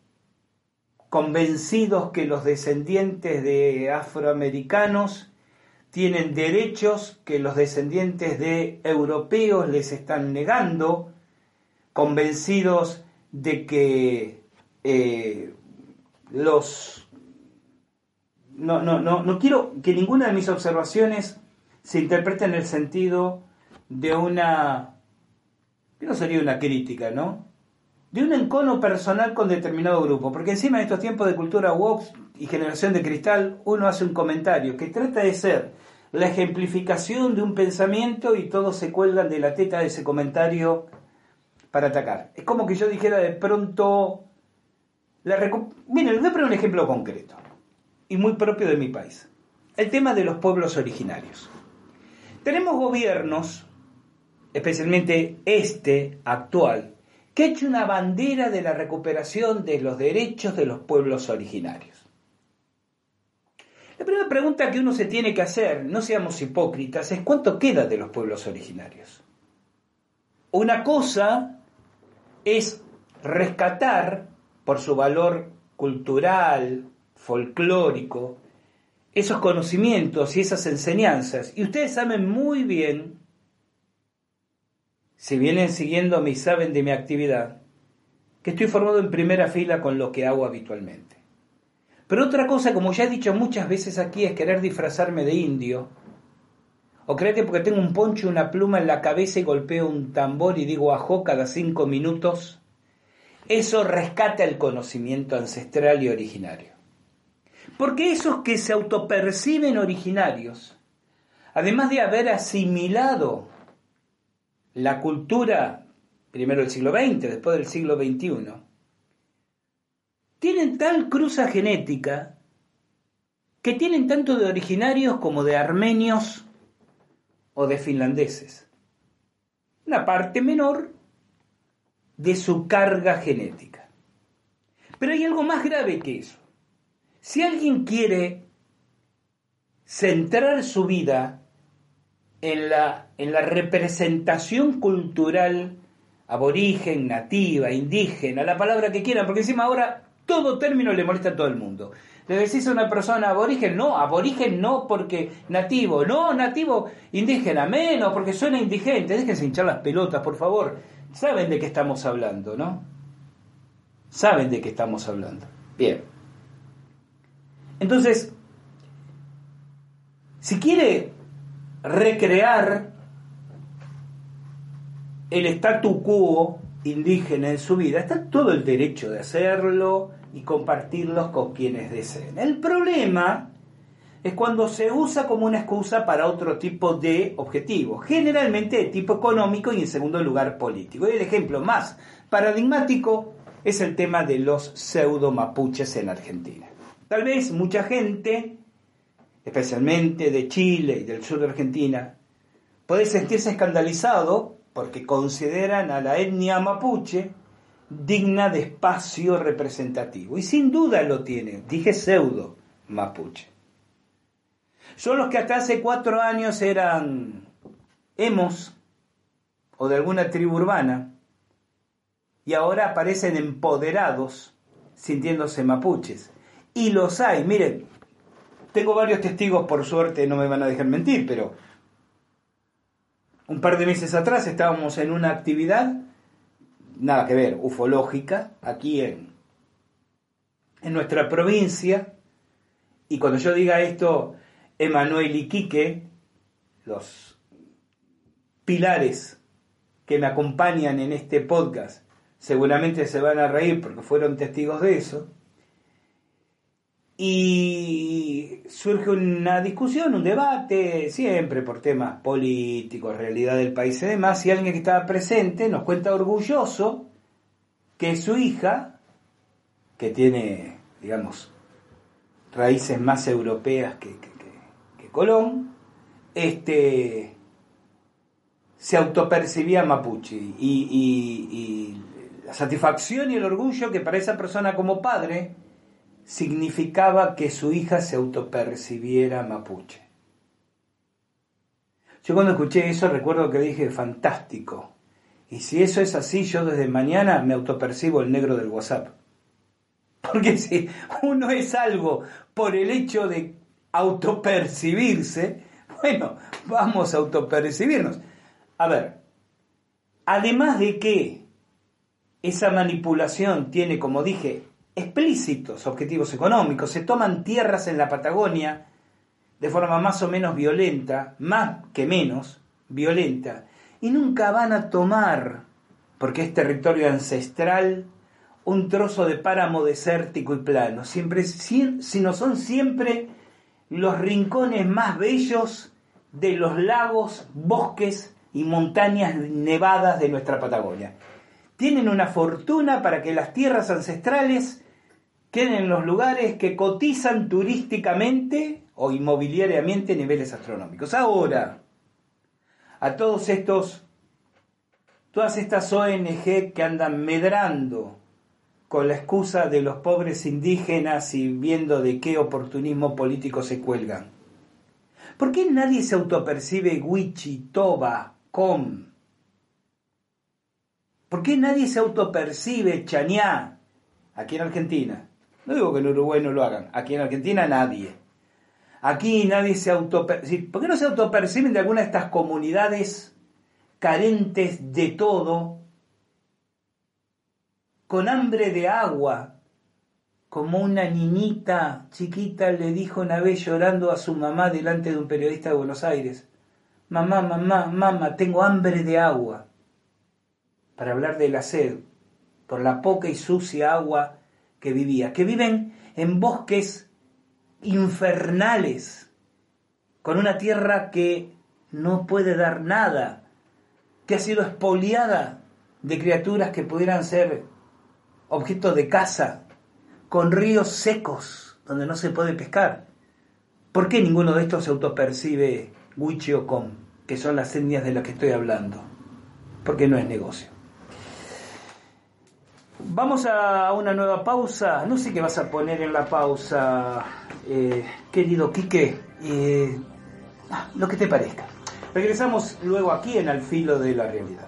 S1: convencidos que los descendientes de afroamericanos tienen derechos que los descendientes de europeos les están negando, convencidos de que eh, los... No, no, no, no quiero que ninguna de mis observaciones se interprete en el sentido de una... que no sería una crítica, ¿no? De un encono personal con determinado grupo, porque encima en estos tiempos de cultura woke y generación de cristal, uno hace un comentario que trata de ser la ejemplificación de un pensamiento y todos se cuelgan de la teta de ese comentario para atacar. Es como que yo dijera de pronto... La Miren, les voy a poner un ejemplo concreto y muy propio de mi país. El tema de los pueblos originarios. Tenemos gobiernos, especialmente este actual, que hecho una bandera de la recuperación de los derechos de los pueblos originarios. La primera pregunta que uno se tiene que hacer, no seamos hipócritas, es cuánto queda de los pueblos originarios. Una cosa es rescatar por su valor cultural, folclórico, esos conocimientos y esas enseñanzas. Y ustedes saben muy bien, si vienen siguiendo y saben de mi actividad, que estoy formado en primera fila con lo que hago habitualmente. Pero otra cosa, como ya he dicho muchas veces aquí, es querer disfrazarme de indio. O creer que porque tengo un poncho y una pluma en la cabeza y golpeo un tambor y digo ajo cada cinco minutos, eso rescata el conocimiento ancestral y originario. Porque esos que se autoperciben originarios, además de haber asimilado la cultura primero del siglo XX, después del siglo XXI, tienen tal cruza genética que tienen tanto de originarios como de armenios o de finlandeses. Una parte menor de su carga genética. Pero hay algo más grave que eso. Si alguien quiere centrar su vida en la, en la representación cultural aborigen, nativa, indígena, la palabra que quieran, porque encima ahora todo término le molesta a todo el mundo. Le decís a una persona aborigen, no, aborigen no porque nativo, no, nativo indígena, menos porque suena indigente. Déjense hinchar las pelotas, por favor. Saben de qué estamos hablando, ¿no? Saben de qué estamos hablando. Bien. Entonces, si quiere recrear el statu quo indígena en su vida, está todo el derecho de hacerlo y compartirlos con quienes deseen. El problema es cuando se usa como una excusa para otro tipo de objetivo, generalmente de tipo económico y en segundo lugar político. Y el ejemplo más paradigmático es el tema de los pseudo mapuches en Argentina. Tal vez mucha gente, especialmente de Chile y del sur de Argentina, puede sentirse escandalizado porque consideran a la etnia mapuche digna de espacio representativo. Y sin duda lo tiene, dije pseudo mapuche. Son los que hasta hace cuatro años eran emos o de alguna tribu urbana y ahora aparecen empoderados sintiéndose mapuches. Y los hay, miren, tengo varios testigos, por suerte no me van a dejar mentir, pero un par de meses atrás estábamos en una actividad, nada que ver, ufológica, aquí en, en nuestra provincia, y cuando yo diga esto, Emanuel y los pilares que me acompañan en este podcast, seguramente se van a reír porque fueron testigos de eso. Y surge una discusión, un debate, siempre por temas políticos, realidad del país y demás, y alguien que estaba presente nos cuenta orgulloso que su hija, que tiene, digamos, raíces más europeas que, Colón, este, se autopercibía mapuche. Y, la satisfacción y el orgullo que para esa persona como padre significaba que su hija se autopercibiera mapuche. Yo cuando escuché eso recuerdo que dije, fantástico. Y si eso es así, yo desde mañana me autopercibo el negro del WhatsApp. Porque si uno es algo por el hecho de autopercibirse, bueno, vamos a autopercibirnos. A ver, además de que esa manipulación tiene, como dije, explícitos objetivos económicos, se toman tierras en la Patagonia de forma más o menos violenta, más que menos violenta, y nunca van a tomar, porque es territorio ancestral, un trozo de páramo desértico y plano, siempre, sino son siempre los rincones más bellos de los lagos, bosques y montañas nevadas de nuestra Patagonia. Tienen una fortuna para que las tierras ancestrales queden en los lugares que cotizan turísticamente o inmobiliariamente niveles astronómicos. Ahora, a todos estos, todas estas ONG que andan medrando con la excusa de los pobres indígenas y viendo de qué oportunismo político se cuelgan. ¿Por qué nadie se autopercibe Wichi, Toba, Com? ¿Por qué nadie se autopercibe Chañá aquí en Argentina? No digo que en Uruguay no lo hagan, aquí en Argentina nadie. Aquí nadie se autopercibe. ¿Por qué no se autoperciben de alguna de estas comunidades carentes de todo con hambre de agua, como una niñita chiquita le dijo una vez llorando a su mamá delante de un periodista de Buenos Aires, mamá, mamá, mamá, tengo hambre de agua, para hablar de la sed, por la poca y sucia agua que vivía, que viven en bosques infernales, con una tierra que no puede dar nada, que ha sido expoliada de criaturas que pudieran ser objeto de caza, con ríos secos donde no se puede pescar. ¿Por qué ninguno de estos se autopercibe Wichi o Com, que son las etnias de las que estoy hablando? Porque no es negocio. Vamos a una nueva pausa. No sé qué vas a poner en la pausa, eh, querido Quique. Eh, ah, lo que te parezca. Regresamos luego aquí en Al Filo de la Realidad.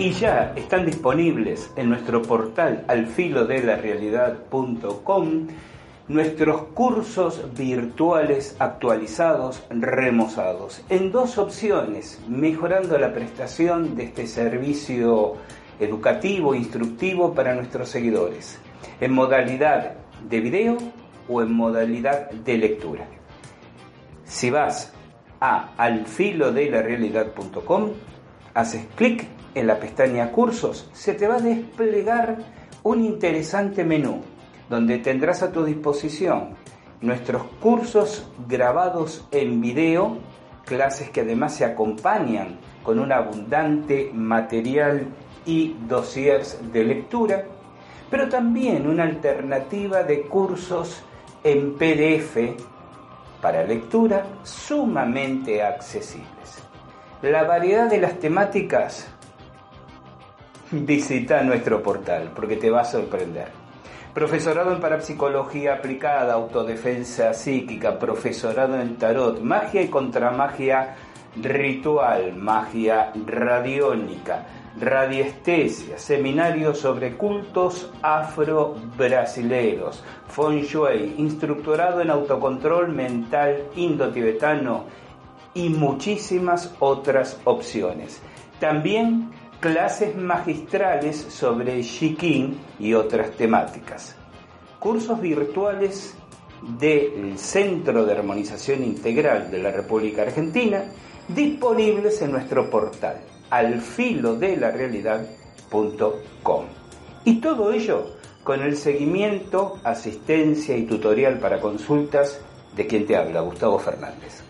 S1: y ya están disponibles en nuestro portal alfilodelarealidad.com nuestros cursos virtuales actualizados, remozados, en dos opciones, mejorando la prestación de este servicio educativo, instructivo para nuestros seguidores, en modalidad de video o en modalidad de lectura. Si vas a alfilodelarealidad.com, haces clic en la pestaña cursos, se te va a desplegar un interesante menú donde tendrás a tu disposición nuestros cursos grabados en video, clases que además se acompañan con un abundante material y dossiers de lectura, pero también una alternativa de cursos en PDF para lectura sumamente accesibles. La variedad de las temáticas visita nuestro portal porque te va a sorprender. Profesorado en parapsicología aplicada, autodefensa psíquica, profesorado en tarot, magia y contramagia ritual, magia radiónica, radiestesia, seminario sobre cultos afro-brasileros, feng shui, instructorado en autocontrol mental indo-tibetano y muchísimas otras opciones. También clases magistrales sobre Shikin y otras temáticas, cursos virtuales del Centro de Armonización Integral de la República Argentina disponibles en nuestro portal alfilodelarealidad.com. Y todo ello con el seguimiento, asistencia y tutorial para consultas de quien te habla, Gustavo Fernández.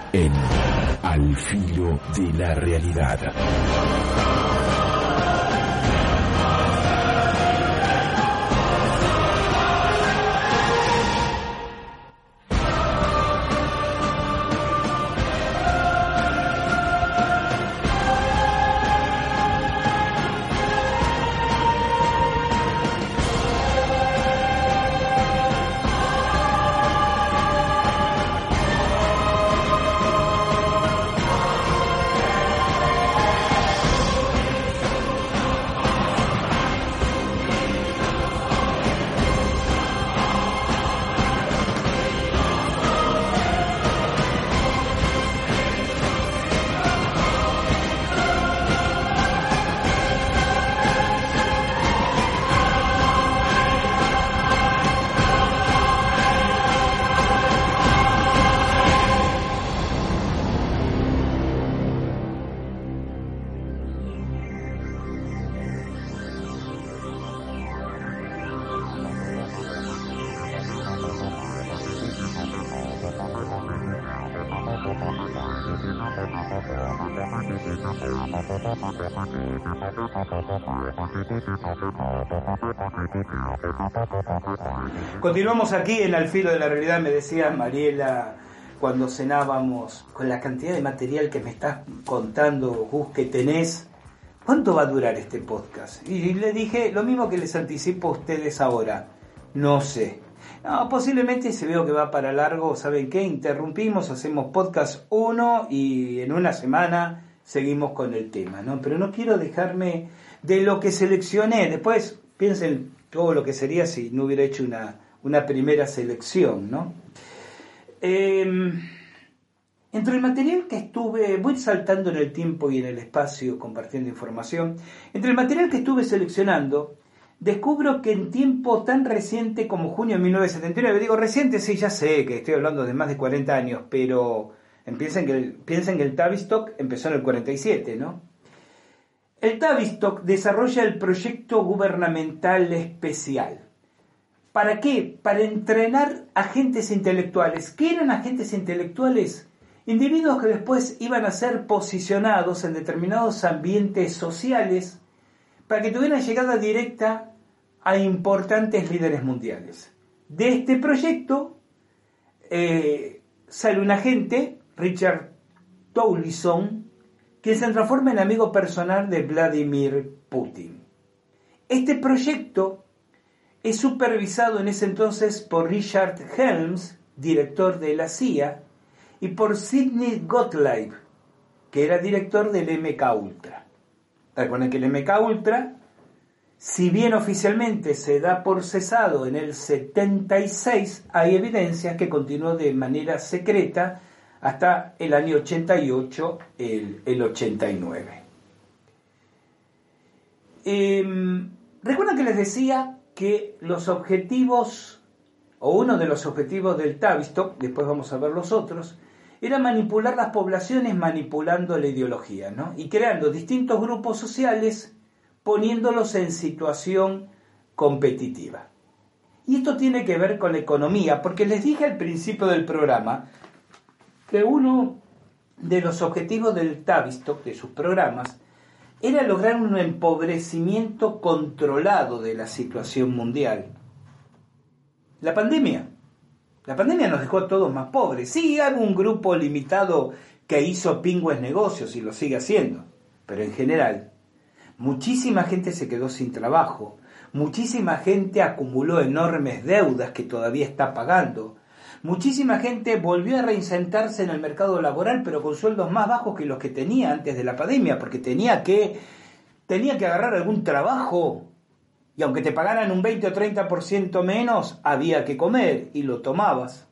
S2: en Al filo de la realidad.
S1: Continuamos aquí en Al filo de la realidad, me decía Mariela cuando cenábamos, con la cantidad de material que me estás contando, Gus, que tenés, ¿cuánto va a durar este podcast? Y le dije lo mismo que les anticipo a ustedes ahora, no sé. Posiblemente se veo que va para largo, ¿saben qué? Interrumpimos, hacemos podcast uno y en una semana seguimos con el tema, ¿no? Pero no quiero dejarme de lo que seleccioné. Después piensen todo lo que sería si no hubiera hecho una, una primera selección, ¿no? Em, entre el material que estuve, voy saltando en el tiempo y en el espacio compartiendo información, entre el material que estuve seleccionando, descubro que en tiempo tan reciente como junio de 1979, digo reciente, sí, ya sé que estoy hablando de más de 40 años, pero piensen que piensen que el Tavistock empezó en el 47, ¿no? El Tavistock desarrolla el proyecto gubernamental especial. ¿Para qué? Para entrenar agentes intelectuales. ¿Qué eran agentes intelectuales? Individuos que después iban a ser posicionados en determinados ambientes sociales para que tuvieran llegada directa a importantes líderes mundiales. De este proyecto eh, sale un agente, Richard Towlison, quien se transforma en amigo personal de Vladimir Putin. Este proyecto es supervisado en ese entonces por Richard Helms, director de la CIA, y por Sidney Gottlieb, que era director del MK Ultra. Recuerden que el MK Ultra, si bien oficialmente se da por cesado en el 76, hay evidencias que continuó de manera secreta hasta el año 88, el, el 89. Eh, Recuerdan que les decía que los objetivos, o uno de los objetivos del Tavistock, después vamos a ver los otros, era manipular las poblaciones manipulando la ideología, ¿no? Y creando distintos grupos sociales poniéndolos en situación competitiva. Y esto tiene que ver con la economía, porque les dije al principio del programa que uno de los objetivos del Tavistock, de sus programas, era lograr un empobrecimiento controlado de la situación mundial. La pandemia. La pandemia nos dejó a todos más pobres. Sí, un grupo limitado que hizo pingües negocios y lo sigue haciendo, pero en general, muchísima gente se quedó sin trabajo, muchísima gente acumuló enormes deudas que todavía está pagando, Muchísima gente volvió a reinsentarse en el mercado laboral, pero con sueldos más bajos que los que tenía antes de la pandemia, porque tenía que, tenía que agarrar algún trabajo y aunque te pagaran un 20 o 30% menos, había que comer y lo tomabas.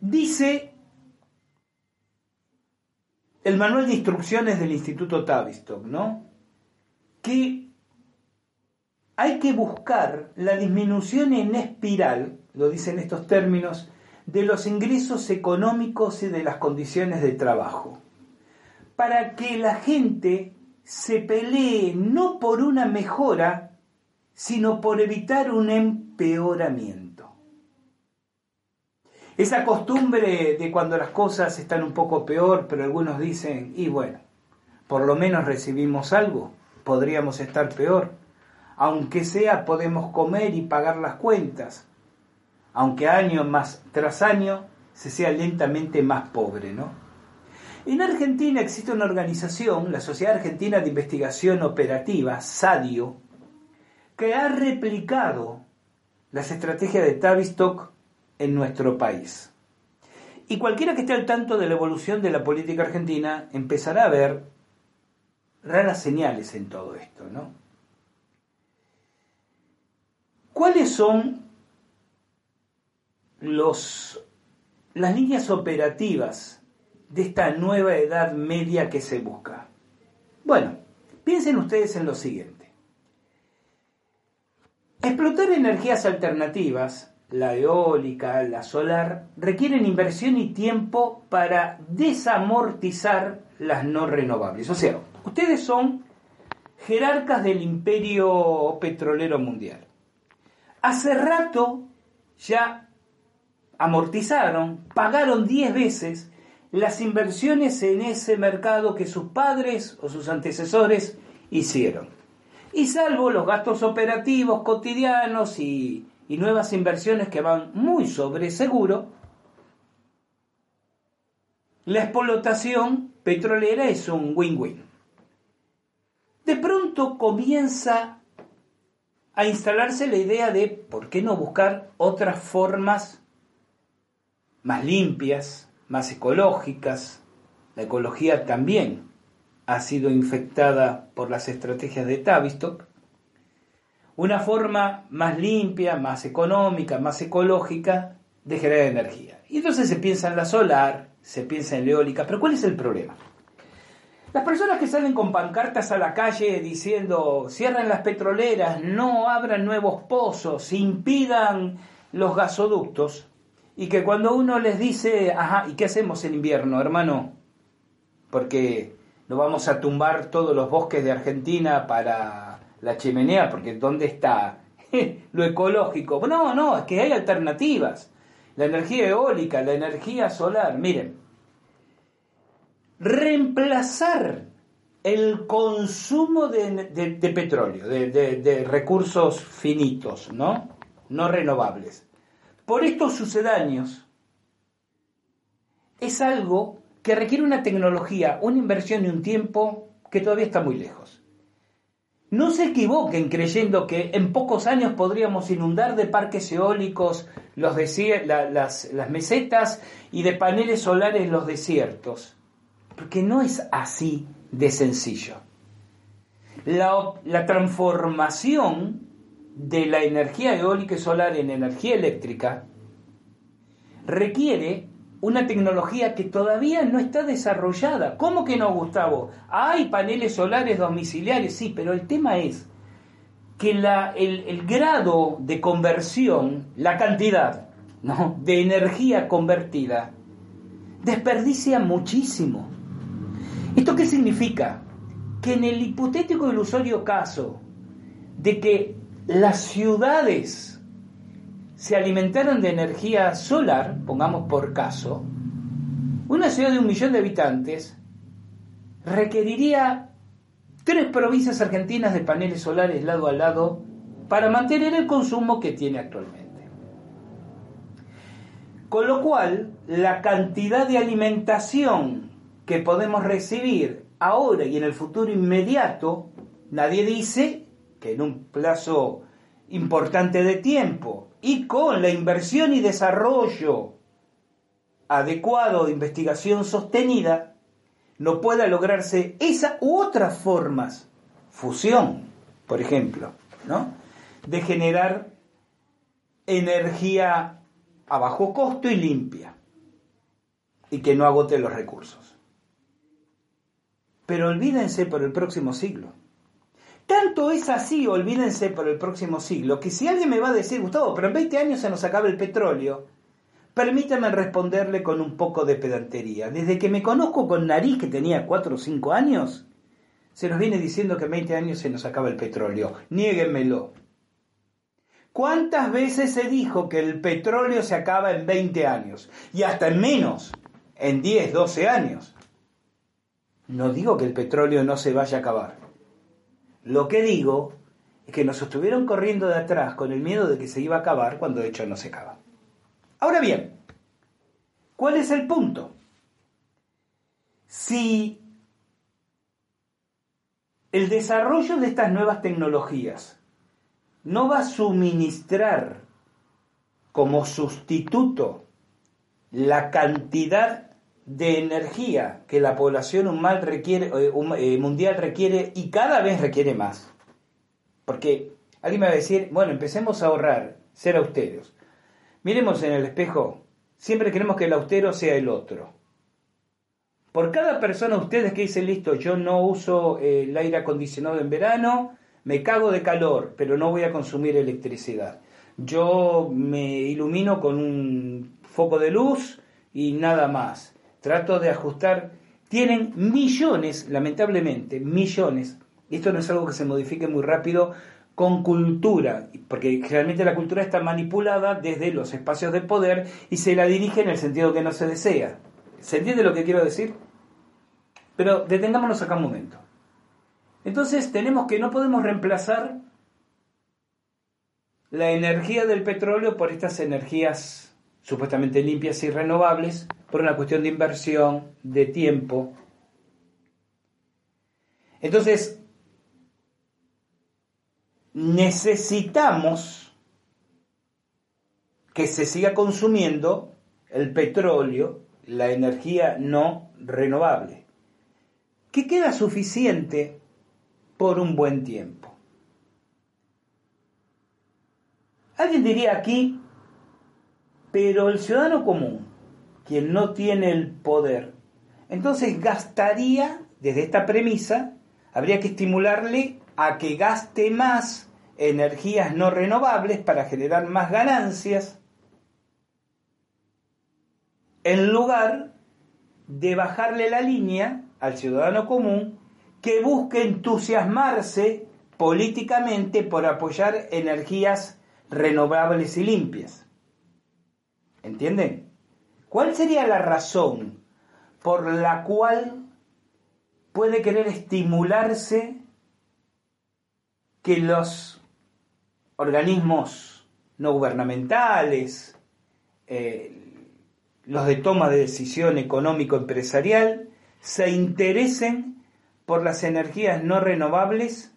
S1: Dice el manual de instrucciones del Instituto Tavistock, ¿no? Que hay que buscar la disminución en espiral, lo dicen estos términos, de los ingresos económicos y de las condiciones de trabajo, para que la gente se pelee no por una mejora, sino por evitar un empeoramiento. Esa costumbre de cuando las cosas están un poco peor, pero algunos dicen, y bueno, por lo menos recibimos algo, podríamos estar peor aunque sea podemos comer y pagar las cuentas, aunque año más tras año se sea lentamente más pobre, ¿no? En Argentina existe una organización, la Sociedad Argentina de Investigación Operativa, SADIO, que ha replicado las estrategias de Tavistock en nuestro país. Y cualquiera que esté al tanto de la evolución de la política argentina empezará a ver raras señales en todo esto, ¿no? ¿Cuáles son los, las líneas operativas de esta nueva edad media que se busca? Bueno, piensen ustedes en lo siguiente. Explotar energías alternativas, la eólica, la solar, requieren inversión y tiempo para desamortizar las no renovables. O sea, ustedes son jerarcas del imperio petrolero mundial. Hace rato ya amortizaron, pagaron 10 veces las inversiones en ese mercado que sus padres o sus antecesores hicieron. Y salvo los gastos operativos cotidianos y, y nuevas inversiones que van muy sobre seguro, la explotación petrolera es un win-win. De pronto comienza a instalarse la idea de por qué no buscar otras formas más limpias, más ecológicas. La ecología también ha sido infectada por las estrategias de Tavistock. Una forma más limpia, más económica, más ecológica de generar energía. Y entonces se piensa en la solar, se piensa en la eólica, pero ¿cuál es el problema? Las personas que salen con pancartas a la calle diciendo cierren las petroleras, no abran nuevos pozos, impidan los gasoductos, y que cuando uno les dice, ajá, ¿y qué hacemos en invierno, hermano? Porque no vamos a tumbar todos los bosques de Argentina para la chimenea, porque ¿dónde está lo ecológico? No, no, es que hay alternativas. La energía eólica, la energía solar, miren, reemplazar el consumo de, petróleo, de, recursos finitos, ¿no? No renovables. Por estos sucedáneos es algo que requiere una tecnología, una inversión y un tiempo que todavía está muy lejos. No se equivoquen creyendo que en pocos años podríamos inundar de parques eólicos los las mesetas y de paneles solares los desiertos, porque no es así de sencillo. La, transformación de la energía eólica y solar en energía eléctrica requiere una tecnología que todavía no está desarrollada. ¿Cómo que no, Gustavo? Hay paneles solares domiciliares, sí, pero el tema es que el, grado de conversión, la cantidad de energía convertida, desperdicia muchísimo. ¿Esto qué significa? Que en el hipotético ilusorio caso de que las ciudades se alimentaran de energía solar, pongamos por caso, una ciudad de un millón de habitantes requeriría tres provincias argentinas de paneles solares lado a lado para mantener el consumo que tiene actualmente. Con lo cual, la cantidad de alimentación que podemos recibir ahora y en el futuro inmediato, nadie dice que en un plazo importante de tiempo y con la inversión y desarrollo adecuado de investigación sostenida, no pueda lograrse esa u otras formas, fusión, por ejemplo, ¿no? de generar energía a bajo costo y limpia y que no agote los recursos. Pero olvídense por el próximo siglo tanto es así, olvídense por el próximo siglo, que si alguien me va a decir, Gustavo, pero en 20 años se nos acaba el petróleo, permítame responderle con un poco de pedantería. Desde que me conozco con nariz que tenía 4 o 5 años, se nos viene diciendo que en 20 años se nos acaba el petróleo. Niéguenmelo. ¿Cuántas veces se dijo que el petróleo se acaba en 20 años? Y hasta en menos, en 10, 12 años. No digo que el petróleo no se vaya a acabar. Lo que digo es que nos estuvieron corriendo de atrás con el miedo de que se iba a acabar cuando de hecho no se acaba. Ahora bien, ¿cuál es el punto? Si el desarrollo de estas nuevas tecnologías no va a suministrar como sustituto la cantidad de energía que la población requiere, eh, eh, mundial requiere y cada vez requiere más. Porque alguien me va a decir, bueno, empecemos a ahorrar, ser austeros. Miremos en el espejo, siempre queremos que el austero sea el otro. Por cada persona ustedes que dicen, listo, yo no uso eh, el aire acondicionado en verano, me cago de calor, pero no voy a consumir electricidad. Yo me ilumino con un foco de luz y nada más trato de ajustar, tienen millones, lamentablemente, millones, esto no es algo que se modifique muy rápido con cultura, porque generalmente la cultura está manipulada desde los espacios de poder y se la dirige en el sentido que no se desea. ¿Se entiende lo que quiero decir? Pero detengámonos acá un momento. Entonces tenemos que no podemos reemplazar la energía del petróleo por estas energías supuestamente limpias y renovables por una cuestión de inversión, de tiempo. Entonces, necesitamos que se siga consumiendo el petróleo, la energía no renovable, que queda suficiente por un buen tiempo. Alguien diría aquí, pero el ciudadano común, quien no tiene el poder, entonces gastaría desde esta premisa, habría que estimularle a que gaste más energías no renovables para generar más ganancias, en lugar de bajarle la línea al ciudadano común que busque entusiasmarse políticamente por apoyar energías renovables y limpias. ¿Entienden? ¿Cuál sería la razón por la cual puede querer estimularse que los organismos no gubernamentales, eh, los de toma de decisión económico-empresarial, se interesen por las energías no renovables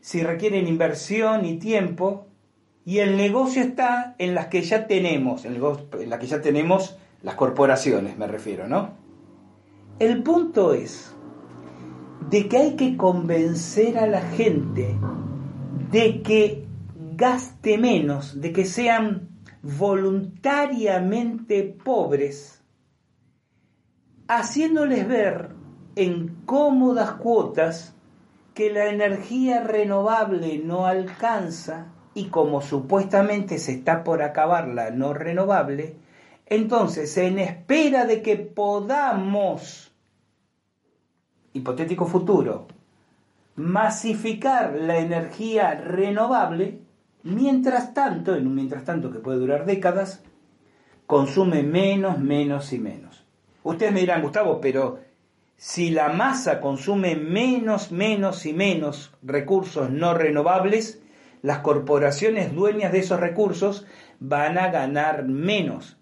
S1: si requieren inversión y tiempo, y el negocio está en las que ya tenemos, en las que ya tenemos las corporaciones, me refiero, ¿no? El punto es de que hay que convencer a la gente de que gaste menos, de que sean voluntariamente pobres, haciéndoles ver en cómodas cuotas que la energía renovable no alcanza y como supuestamente se está por acabar la no renovable, entonces en espera de que podamos, hipotético futuro, masificar la energía renovable, mientras tanto, en un mientras tanto que puede durar décadas, consume menos, menos y menos. Ustedes me dirán, Gustavo, pero si la masa consume menos, menos y menos recursos no renovables, las corporaciones dueñas de esos recursos van a ganar menos.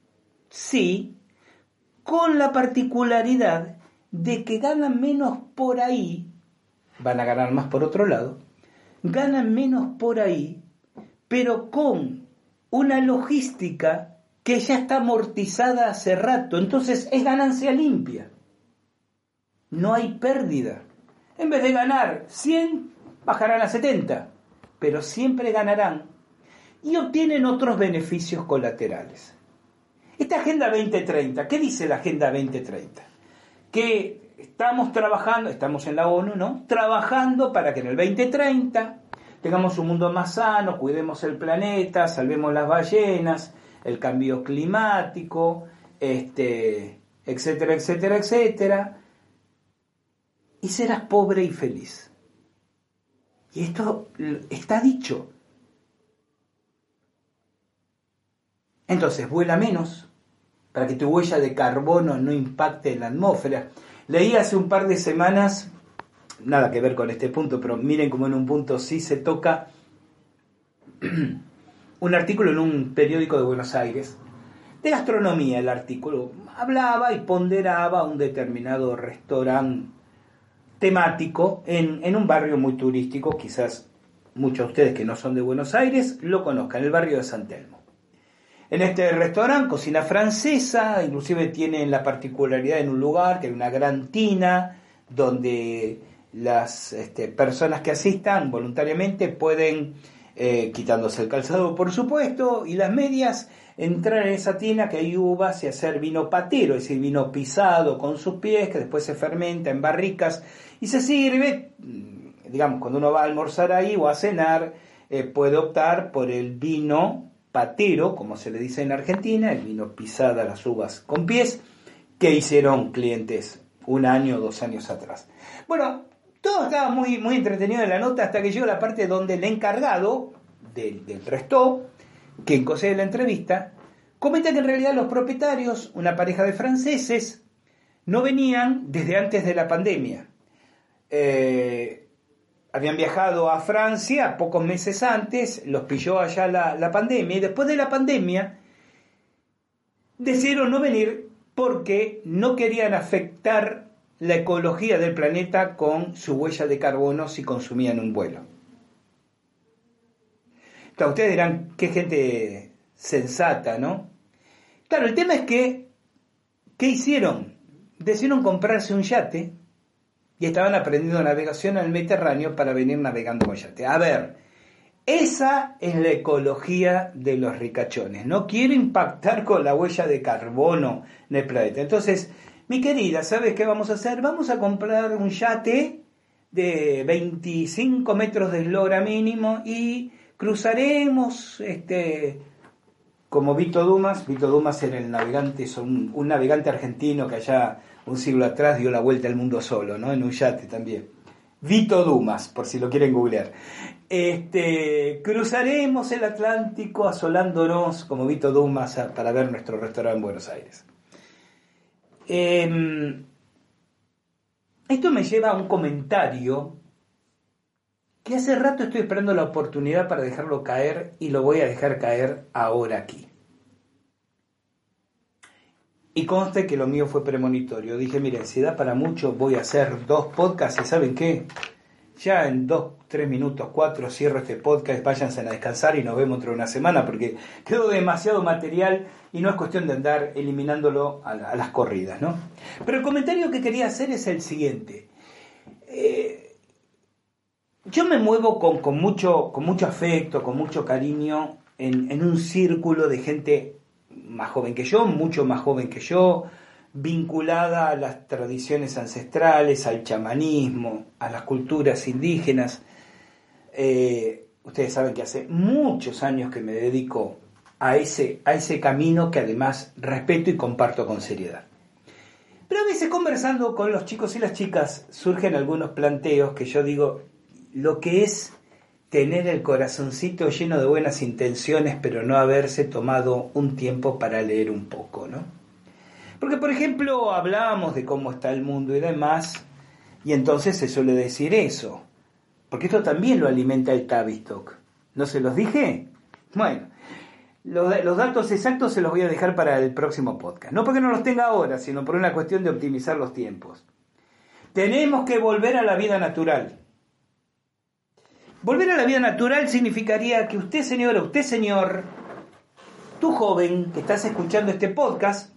S1: Sí, con la particularidad de que ganan menos por ahí, van a ganar más por otro lado, ganan menos por ahí, pero con una logística que ya está amortizada hace rato, entonces es ganancia limpia no hay pérdida. En vez de ganar 100, bajarán a 70, pero siempre ganarán y obtienen otros beneficios colaterales. Esta Agenda 2030, ¿qué dice la Agenda 2030? Que estamos trabajando, estamos en la ONU, ¿no? Trabajando para que en el 2030 tengamos un mundo más sano, cuidemos el planeta, salvemos las ballenas, el cambio climático, este, etcétera, etcétera, etcétera y serás pobre y feliz. Y esto está dicho. Entonces, vuela menos para que tu huella de carbono no impacte en la atmósfera. Leí hace un par de semanas, nada que ver con este punto, pero miren cómo en un punto sí se toca un artículo en un periódico de Buenos Aires, de gastronomía el artículo. Hablaba y ponderaba un determinado restaurante temático en, un barrio muy turístico, quizás muchos de ustedes que no son de Buenos Aires lo conozcan, el barrio de San Telmo. En este restaurante, cocina francesa, inclusive tiene la particularidad en un lugar que hay una gran tina donde las este, personas que asistan voluntariamente pueden, eh, quitándose el calzado por supuesto, y las medias, entrar en esa tina que hay uvas y hacer vino patero, es decir, vino pisado con sus pies, que después se fermenta en barricas y se sirve, digamos, cuando uno va a almorzar ahí o a cenar, eh, puede optar por el vino patero, como se le dice en Argentina, el vino pisada las uvas con pies, que hicieron clientes un año o dos años atrás. Bueno, todo estaba muy, muy entretenido en la nota hasta que llegó la parte donde el encargado del, del resto, que concede la entrevista, comenta que en realidad los propietarios, una pareja de franceses, no venían desde antes de la pandemia. Eh, habían viajado a Francia pocos meses antes, los pilló allá la, pandemia y después de la pandemia decidieron no venir porque no querían afectar la ecología del planeta con su huella de carbono si consumían un vuelo. Claro, ustedes dirán, qué gente sensata, ¿no? Claro, el tema es que, ¿qué hicieron? Decidieron comprarse un yate y estaban aprendiendo navegación en el Mediterráneo para venir navegando con yate. A ver, esa es la ecología de los ricachones. No quiero impactar con la huella de carbono del planeta. Entonces, mi querida, ¿sabes qué vamos a hacer? Vamos a comprar un yate de 25 metros de eslora mínimo y cruzaremos este como Vito Dumas, Vito Dumas era el navegante, un, un navegante argentino que allá un siglo atrás dio la vuelta al mundo solo, ¿no? En un yate también. Vito Dumas, por si lo quieren googlear. Este, cruzaremos el Atlántico asolándonos como Vito Dumas para ver nuestro restaurante en Buenos Aires. Em, esto me lleva a un comentario que hace rato estoy esperando la oportunidad para dejarlo caer y lo voy a dejar caer ahora aquí. Y conste que lo mío fue premonitorio. Dije, miren, si da para mucho, voy a hacer dos podcasts ¿saben qué? Ya en dos, tres minutos, cuatro, cierro este podcast, váyanse a descansar y nos vemos dentro de una semana porque quedó demasiado material y no es cuestión de andar eliminándolo a, las corridas, ¿no? Pero el comentario que quería hacer es el siguiente. Eh, yo me muevo con, mucho, con mucho afecto, con mucho cariño, en, un círculo de gente más joven que yo, mucho más joven que yo, vinculada a las tradiciones ancestrales, al chamanismo, a las culturas indígenas. Eh, ustedes saben que hace muchos años que me dedico a ese, a ese camino que además respeto y comparto con seriedad. Pero a veces conversando con los chicos y las chicas surgen algunos planteos que yo digo, lo que es tener el corazoncito lleno de buenas intenciones, pero no haberse tomado un tiempo para leer un poco, ¿no? Porque, por ejemplo, hablábamos de cómo está el mundo y demás, y entonces se suele decir eso, porque esto también lo alimenta el Tavistock. ¿No se los dije? Bueno, los, los, datos exactos se los voy a dejar para el próximo podcast. No porque no los tenga ahora, sino por una cuestión de optimizar los tiempos. Tenemos que volver a la vida natural. Volver a la vida natural significaría que usted, señora, usted, señor, tú joven que estás escuchando este podcast,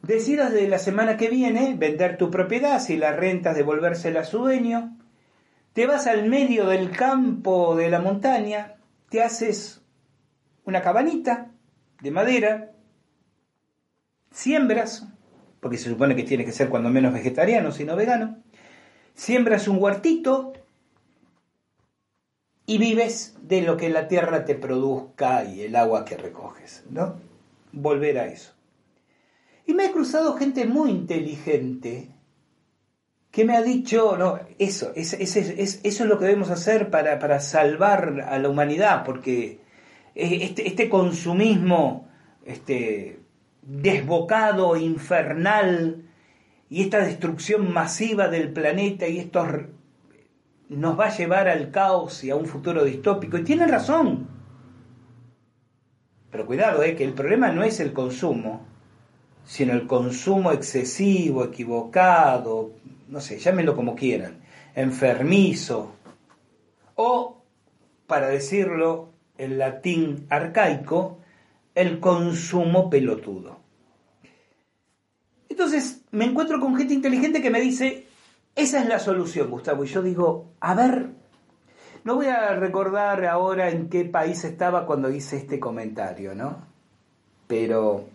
S1: decidas de la semana que viene vender tu propiedad, si la rentas, devolvérsela a su dueño, te vas al medio del campo de la montaña, te haces una cabanita de madera, siembras, porque se supone que tiene que ser cuando menos vegetariano, sino vegano, siembras un huertito, y vives de lo que la tierra te produzca y el agua que recoges, ¿no? Volver a eso. Y me he cruzado gente muy inteligente que me ha dicho, no, eso, es, eso es lo que debemos hacer para, para salvar a la humanidad, porque este, este consumismo este, desbocado, infernal, y esta destrucción masiva del planeta y estos nos va a llevar al caos y a un futuro distópico. Y tienen razón. Pero cuidado, eh, que el problema no es el consumo, sino el consumo excesivo, equivocado, no sé, llámenlo como quieran, enfermizo, o, para decirlo en latín arcaico, el consumo pelotudo. Entonces me encuentro con gente inteligente que me dice, esa es la solución, Gustavo. Y yo digo, a ver, no voy a recordar ahora en qué país estaba cuando hice este comentario, ¿no? Pero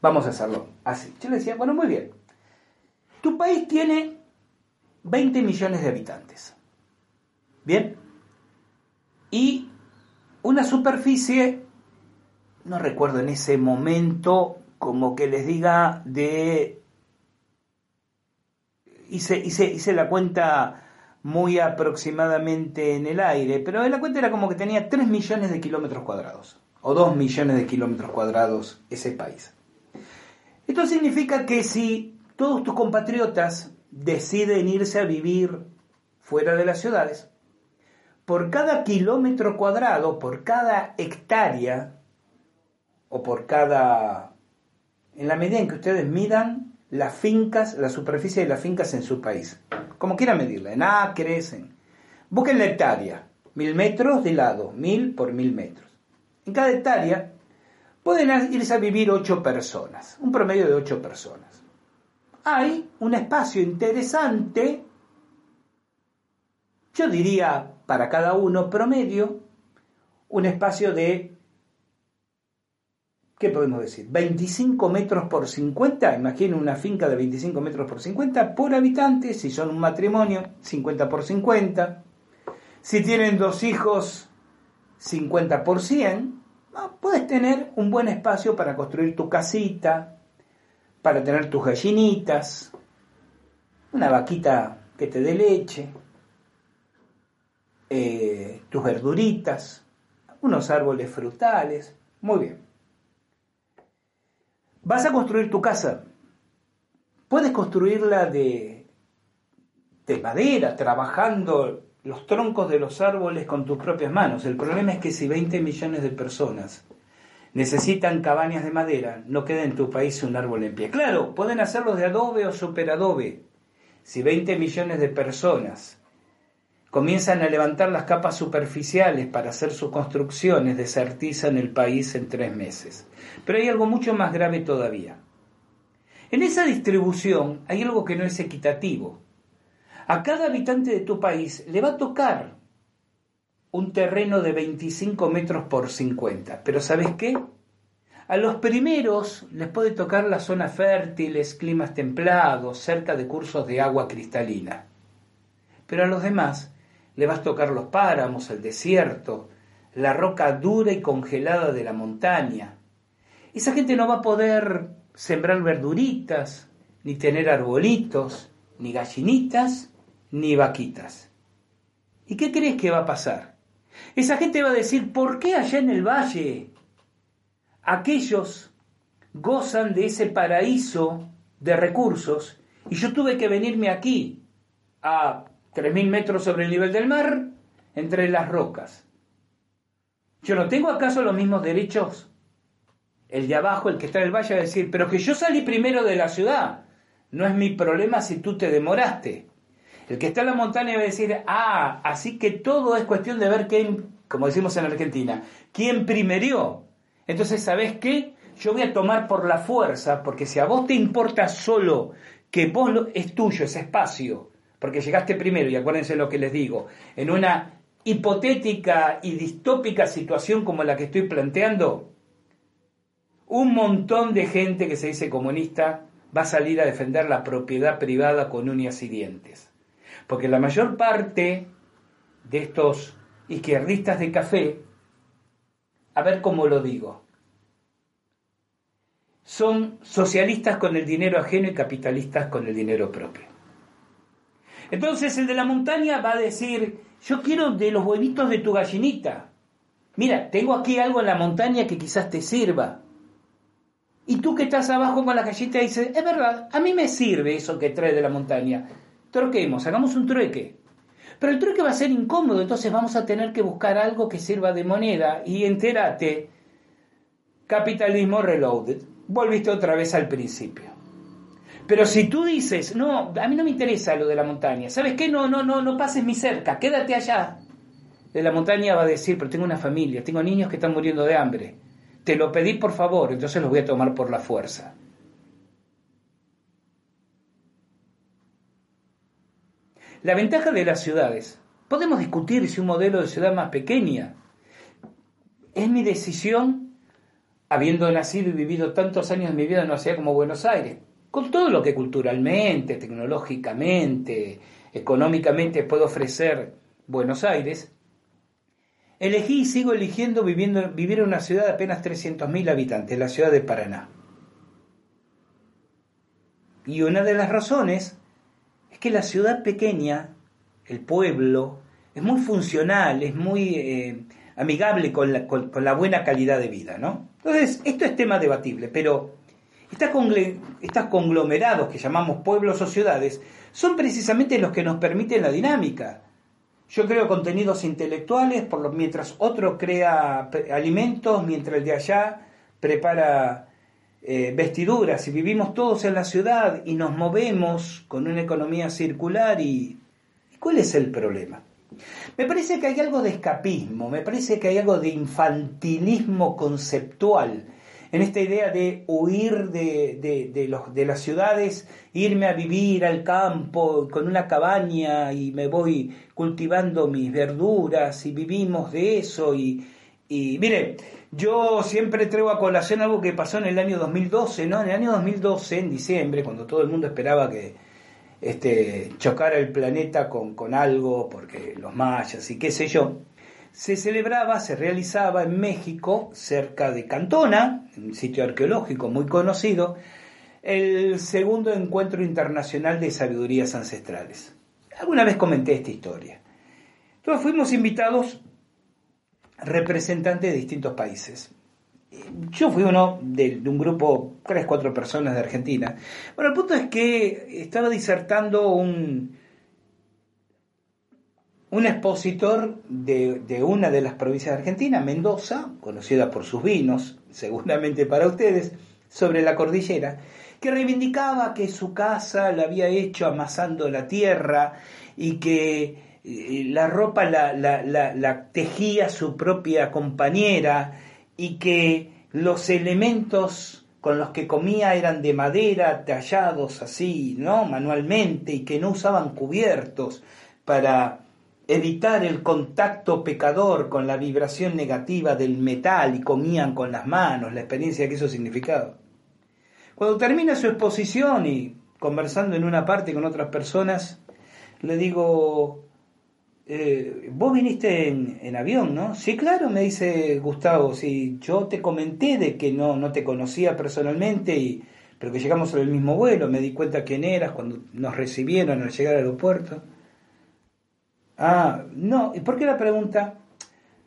S1: vamos a hacerlo así. Yo le decía, bueno, muy bien. Tu país tiene 20 millones de habitantes. ¿Bien? Y una superficie, no recuerdo en ese momento, como que les diga de hice, hice, la cuenta muy aproximadamente en el aire, pero la cuenta era como que tenía 3 millones de kilómetros cuadrados, o 2 millones de kilómetros cuadrados ese país. Esto significa que si todos tus compatriotas deciden irse a vivir fuera de las ciudades, por cada kilómetro cuadrado, por cada hectárea, o por cada... En la medida en que ustedes midan, las fincas, la superficie de las fincas en su país. Como quieran medirla, en acres, en... Busquen la hectárea, mil metros de lado, mil por mil metros. En cada hectárea pueden irse a vivir ocho personas, un promedio de ocho personas. Hay un espacio interesante, yo diría para cada uno promedio, un espacio de ¿qué podemos decir? 25 metros por 50, imaginen una finca de 25 metros por 50 por habitante, si son un matrimonio, 50 por 50. Si tienen dos hijos, 50 por 100. Puedes tener un buen espacio para construir tu casita, para tener tus gallinitas, una vaquita que te dé leche, eh, tus verduritas, unos árboles frutales. Muy bien. Vas a construir tu casa. Puedes construirla de, de madera, trabajando los troncos de los árboles con tus propias manos. El problema es que si 20 millones de personas necesitan cabañas de madera, no queda en tu país un árbol en pie. Claro, pueden hacerlo de adobe o superadobe. Si 20 millones de personas comienzan a levantar las capas superficiales para hacer sus construcciones, desertizan el país en tres meses. Pero hay algo mucho más grave todavía. En esa distribución hay algo que no es equitativo. A cada habitante de tu país le va a tocar un terreno de 25 metros por 50. Pero ¿sabes qué? A los primeros les puede tocar las zonas fértiles, climas templados, cerca de cursos de agua cristalina. Pero a los demás le vas a tocar los páramos, el desierto, la roca dura y congelada de la montaña. Esa gente no va a poder sembrar verduritas, ni tener arbolitos, ni gallinitas, ni vaquitas. ¿Y qué crees que va a pasar? Esa gente va a decir, ¿por qué allá en el valle aquellos gozan de ese paraíso de recursos y yo tuve que venirme aquí a 3.000 metros sobre el nivel del mar, entre las rocas. ¿Yo no tengo acaso los mismos derechos? El de abajo, el que está en el valle, va a decir, pero que yo salí primero de la ciudad. No es mi problema si tú te demoraste. El que está en la montaña va a decir, ah, así que todo es cuestión de ver quién, como decimos en Argentina, quién primerió. Entonces, ¿sabes qué? Yo voy a tomar por la fuerza, porque si a vos te importa solo que vos es tuyo ese espacio, porque llegaste primero, y acuérdense lo que les digo, en una hipotética y distópica situación como la que estoy planteando, un montón de gente que se dice comunista va a salir a defender la propiedad privada con uñas y dientes. Porque la mayor parte de estos izquierdistas de café, a ver cómo lo digo, son socialistas con el dinero ajeno y capitalistas con el dinero propio. Entonces el de la montaña va a decir, yo quiero de los huevitos de tu gallinita. Mira, tengo aquí algo en la montaña que quizás te sirva. Y tú que estás abajo con la gallita dices, es verdad, a mí me sirve eso que trae de la montaña. Troquemos, hagamos un trueque. Pero el trueque va a ser incómodo, entonces vamos a tener que buscar algo que sirva de moneda. Y entérate, capitalismo reloaded. Volviste otra vez al principio. Pero si tú dices, no, a mí no me interesa lo de la montaña, ¿sabes qué? No, no, no, no pases mi cerca, quédate allá. De la montaña va a decir, pero tengo una familia, tengo niños que están muriendo de hambre. Te lo pedí por favor, entonces los voy a tomar por la fuerza. La ventaja de las ciudades. Podemos discutir si un modelo de ciudad más pequeña es mi decisión, habiendo nacido y vivido tantos años de mi vida en una ciudad como Buenos Aires con todo lo que culturalmente, tecnológicamente, económicamente puede ofrecer Buenos Aires, elegí y sigo eligiendo viviendo, vivir en una ciudad de apenas 300.000 habitantes, la ciudad de Paraná. Y una de las razones es que la ciudad pequeña, el pueblo, es muy funcional, es muy eh, amigable con la, con la buena calidad de vida, ¿no? Entonces, esto es tema debatible, pero estos conglomerados que llamamos pueblos o ciudades son precisamente los que nos permiten la dinámica. Yo creo contenidos intelectuales, por lo, mientras otro crea alimentos, mientras el de allá prepara eh, vestiduras. Y vivimos todos en la ciudad y nos movemos con una economía circular y ¿cuál es el problema? Me parece que hay algo de escapismo, me parece que hay algo de infantilismo conceptual en esta idea de huir de, los, de las ciudades, irme a vivir al campo con una cabaña y me voy cultivando mis verduras y vivimos de eso. Y, y mire, Yo siempre traigo a colación algo que pasó en el año 2012, ¿no? En el año 2012, en diciembre, cuando todo el mundo esperaba que este, chocara el planeta con, con algo, porque los mayas y qué sé yo, se celebraba, se realizaba en México, cerca de Cantona, un sitio arqueológico muy conocido, el segundo encuentro internacional de sabidurías ancestrales. Alguna vez comenté esta historia. Entonces fuimos invitados representantes de distintos países. Yo fui uno de, un grupo, tres, cuatro personas de Argentina. Bueno, el punto es que estaba disertando un, un expositor de, una de las provincias de Argentina, Mendoza, conocida por sus vinos, seguramente para ustedes, sobre la cordillera, que reivindicaba que su casa la había hecho amasando la tierra y que la ropa la, la, la, tejía su propia compañera y que los elementos con los que comía eran de madera, tallados así, ¿no? manualmente, y que no usaban cubiertos para evitar el contacto pecador con la vibración negativa del metal y comían con las manos, la experiencia que eso significaba. Cuando termina su exposición y conversando en una parte con otras personas, le digo, eh, vos viniste en, avión, ¿no? Sí, claro, me dice Gustavo, sí, yo te comenté de que no, no te conocía personalmente, y, pero que llegamos en el mismo vuelo, me di cuenta quién eras cuando nos recibieron al llegar al aeropuerto. Ah, no, ¿y por qué la pregunta?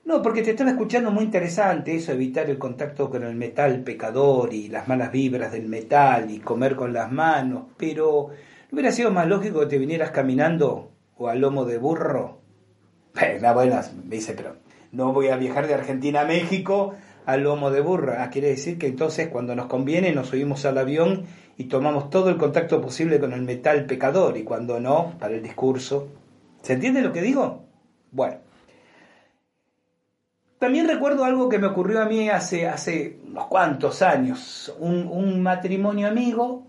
S1: No, porque te estaba escuchando muy interesante eso, evitar el contacto con el metal pecador y las malas vibras del metal y comer con las manos, pero ¿no hubiera sido más lógico que te vinieras caminando o a lomo de burro? La buena, me dice, pero no voy a viajar de Argentina a México al lomo de burra. Ah, quiere decir que entonces cuando nos conviene nos subimos al avión y tomamos todo el contacto posible con el metal pecador y cuando no, para el discurso. ¿Se entiende lo que digo? Bueno. También recuerdo algo que me ocurrió a mí hace, hace unos cuantos años. Un, matrimonio amigo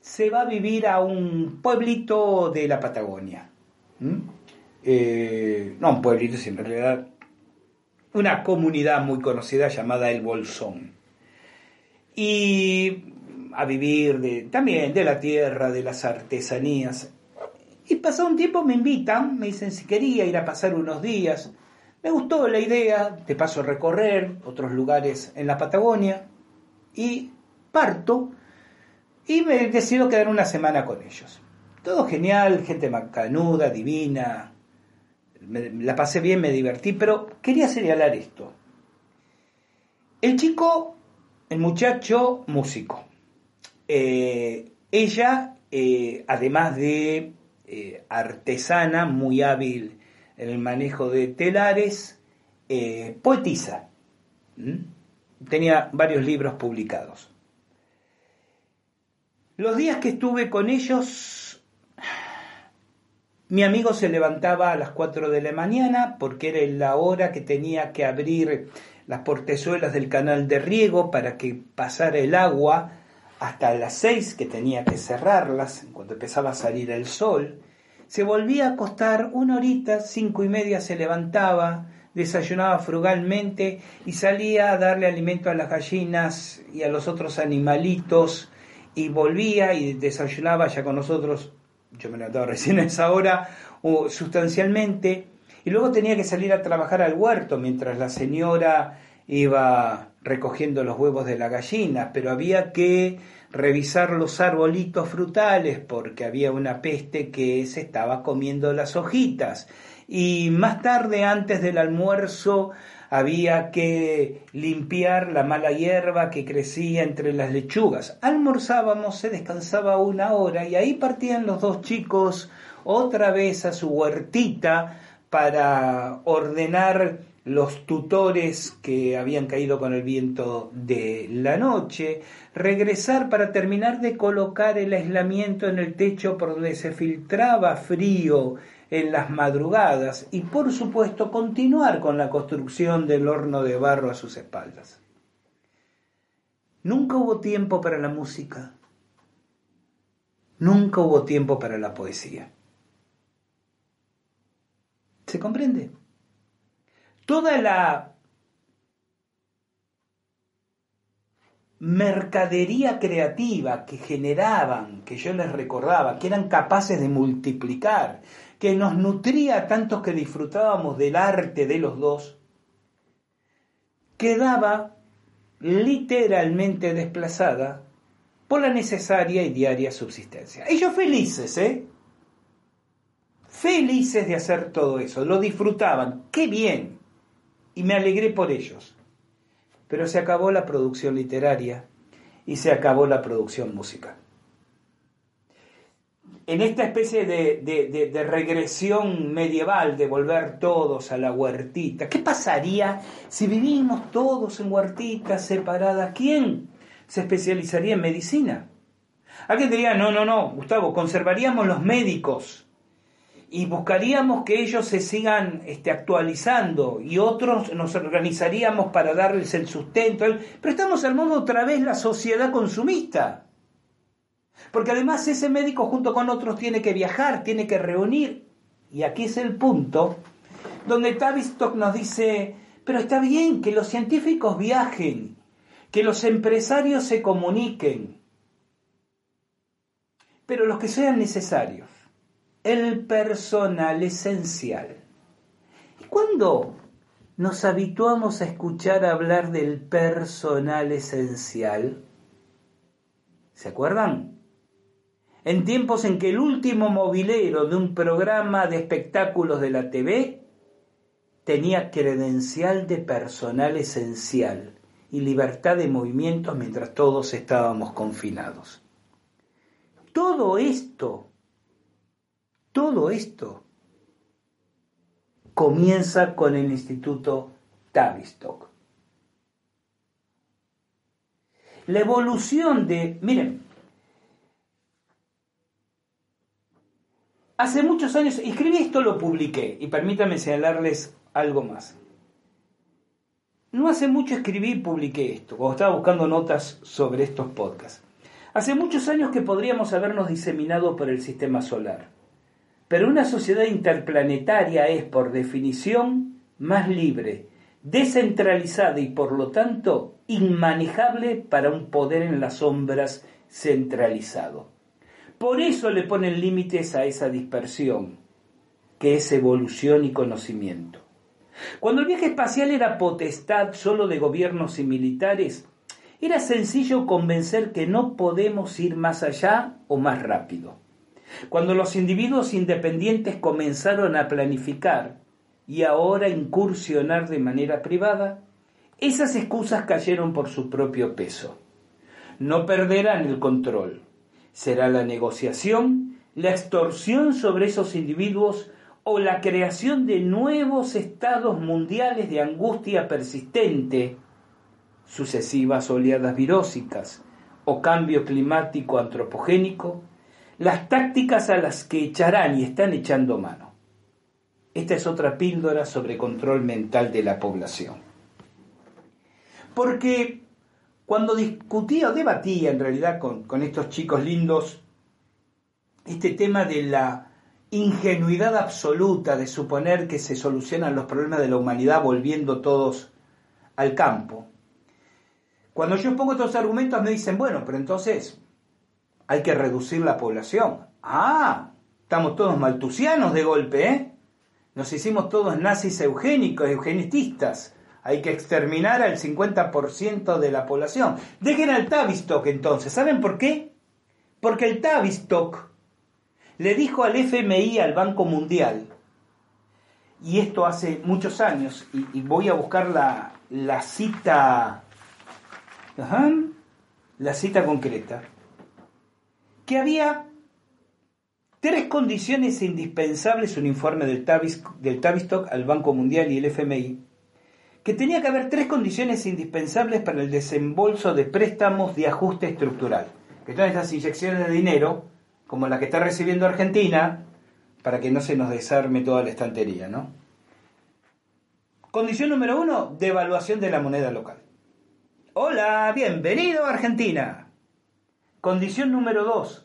S1: se va a vivir a un pueblito de la Patagonia eh, no un pueblito, sino en realidad una comunidad muy conocida llamada El Bolsón. Y a vivir también de la tierra, de las artesanías. Y pasado un tiempo me invitan, me dicen si quería ir a pasar unos días. Me gustó la idea, de paso a recorrer otros lugares en la Patagonia y parto y me decido quedar una semana con ellos. Todo genial, gente macanuda, divina, la pasé bien, me divertí, pero quería señalar esto. El chico, el muchacho, músico. Eh, ella, eh, además de eh, artesana, muy hábil en el manejo de telares, poetisa. Tenía varios libros publicados. Los días que estuve con ellos mi amigo se levantaba a las 4 de la mañana porque era la hora que tenía que abrir las portezuelas del canal de riego para que pasara el agua hasta las 6 que tenía que cerrarlas cuando empezaba a salir el sol. Se volvía a acostar una horita, cinco y media se levantaba, desayunaba frugalmente y salía a darle alimento a las gallinas y a los otros animalitos y volvía y desayunaba ya con nosotros yo me levantaba recién a esa hora, o sustancialmente, y luego tenía que salir a trabajar al huerto mientras la señora iba recogiendo los huevos de la gallina, pero había que revisar los arbolitos frutales porque había una peste que se estaba comiendo las hojitas. Y más tarde, antes del almuerzo, había que limpiar la mala hierba que crecía entre las lechugas. Almorzábamos, se descansaba una hora y ahí partían los dos chicos otra vez a su huertita para ordenar los tutores que habían caído con el viento de la noche, regresar para terminar de colocar el aislamiento en el techo por donde se filtraba frío en las madrugadas y por supuesto continuar con la construcción del horno de barro a sus espaldas. Nunca hubo tiempo para la música, nunca hubo tiempo para la poesía. ¿Se comprende? Toda la mercadería creativa que generaban, que yo les recordaba, que eran capaces de multiplicar, que nos nutría tantos que disfrutábamos del arte de los dos, quedaba literalmente desplazada por la necesaria y diaria subsistencia. Ellos felices, ¿eh? Felices de hacer todo eso, lo disfrutaban, qué bien, y me alegré por ellos. Pero se acabó la producción literaria y se acabó la producción musical en esta especie de, regresión medieval, de volver todos a la huertita, ¿qué pasaría si vivimos todos en huertitas separadas? ¿Quién se especializaría en medicina? Alguien diría, no, no, no, Gustavo, conservaríamos los médicos y buscaríamos que ellos se sigan este, actualizando y otros nos organizaríamos para darles el sustento. Pero estamos armando otra vez la sociedad consumista. Porque además ese médico junto con otros tiene que viajar, tiene que reunir. Y aquí es el punto donde Tavistock nos dice, pero está bien que los científicos viajen, que los empresarios se comuniquen, pero los que sean necesarios. El personal esencial. ¿Y cuándo nos habituamos a escuchar hablar del personal esencial? ¿Se acuerdan? en tiempos en que el último movilero de un programa de espectáculos de la TV tenía credencial de personal esencial y libertad de movimientos mientras todos estábamos confinados. Todo esto, todo esto comienza con el Instituto Tavistock. La evolución de, miren, Hace muchos años, escribí esto, lo publiqué, y permítanme señalarles algo más. No hace mucho escribí y publiqué esto, cuando estaba buscando notas sobre estos podcasts. Hace muchos años que podríamos habernos diseminado por el sistema solar. Pero una sociedad interplanetaria es, por definición, más libre, descentralizada y, por lo tanto, inmanejable para un poder en las sombras centralizado. Por eso le ponen límites a esa dispersión, que es evolución y conocimiento. Cuando el viaje espacial era potestad solo de gobiernos y militares, era sencillo convencer que no podemos ir más allá o más rápido. Cuando los individuos independientes comenzaron a planificar y ahora incursionar de manera privada, esas excusas cayeron por su propio peso. No perderán el control, será la negociación, la extorsión sobre esos individuos o la creación de nuevos estados mundiales de angustia persistente, sucesivas oleadas virósicas o cambio climático antropogénico, las tácticas a las que echarán y están echando mano. Esta es otra píldora sobre control mental de la población. Porque cuando discutía o debatía en realidad con, estos chicos lindos este tema de la ingenuidad absoluta de suponer que se solucionan los problemas de la humanidad volviendo todos al campo. Cuando yo pongo estos argumentos me dicen, bueno, pero entonces hay que reducir la población. Ah, estamos todos maltusianos de golpe, ¿eh? Nos hicimos todos nazis eugénicos, eugenistas hay que exterminar al 50% de la población. Dejen al Tavistock entonces. ¿Saben por qué? Porque el Tavistock le dijo al FMI, al Banco Mundial, y esto hace muchos años, y, voy a buscar la, la cita, la cita concreta, que había tres condiciones indispensables, un informe del, Tavistock al Banco Mundial y el FMI, que tenía que haber tres condiciones indispensables para el desembolso de préstamos de ajuste estructural. Que son estas inyecciones de dinero, como la que está recibiendo Argentina, para que no se nos desarme toda la estantería, ¿no? Condición número uno, devaluación de la moneda local. Hola, bienvenido a Argentina. Condición número dos,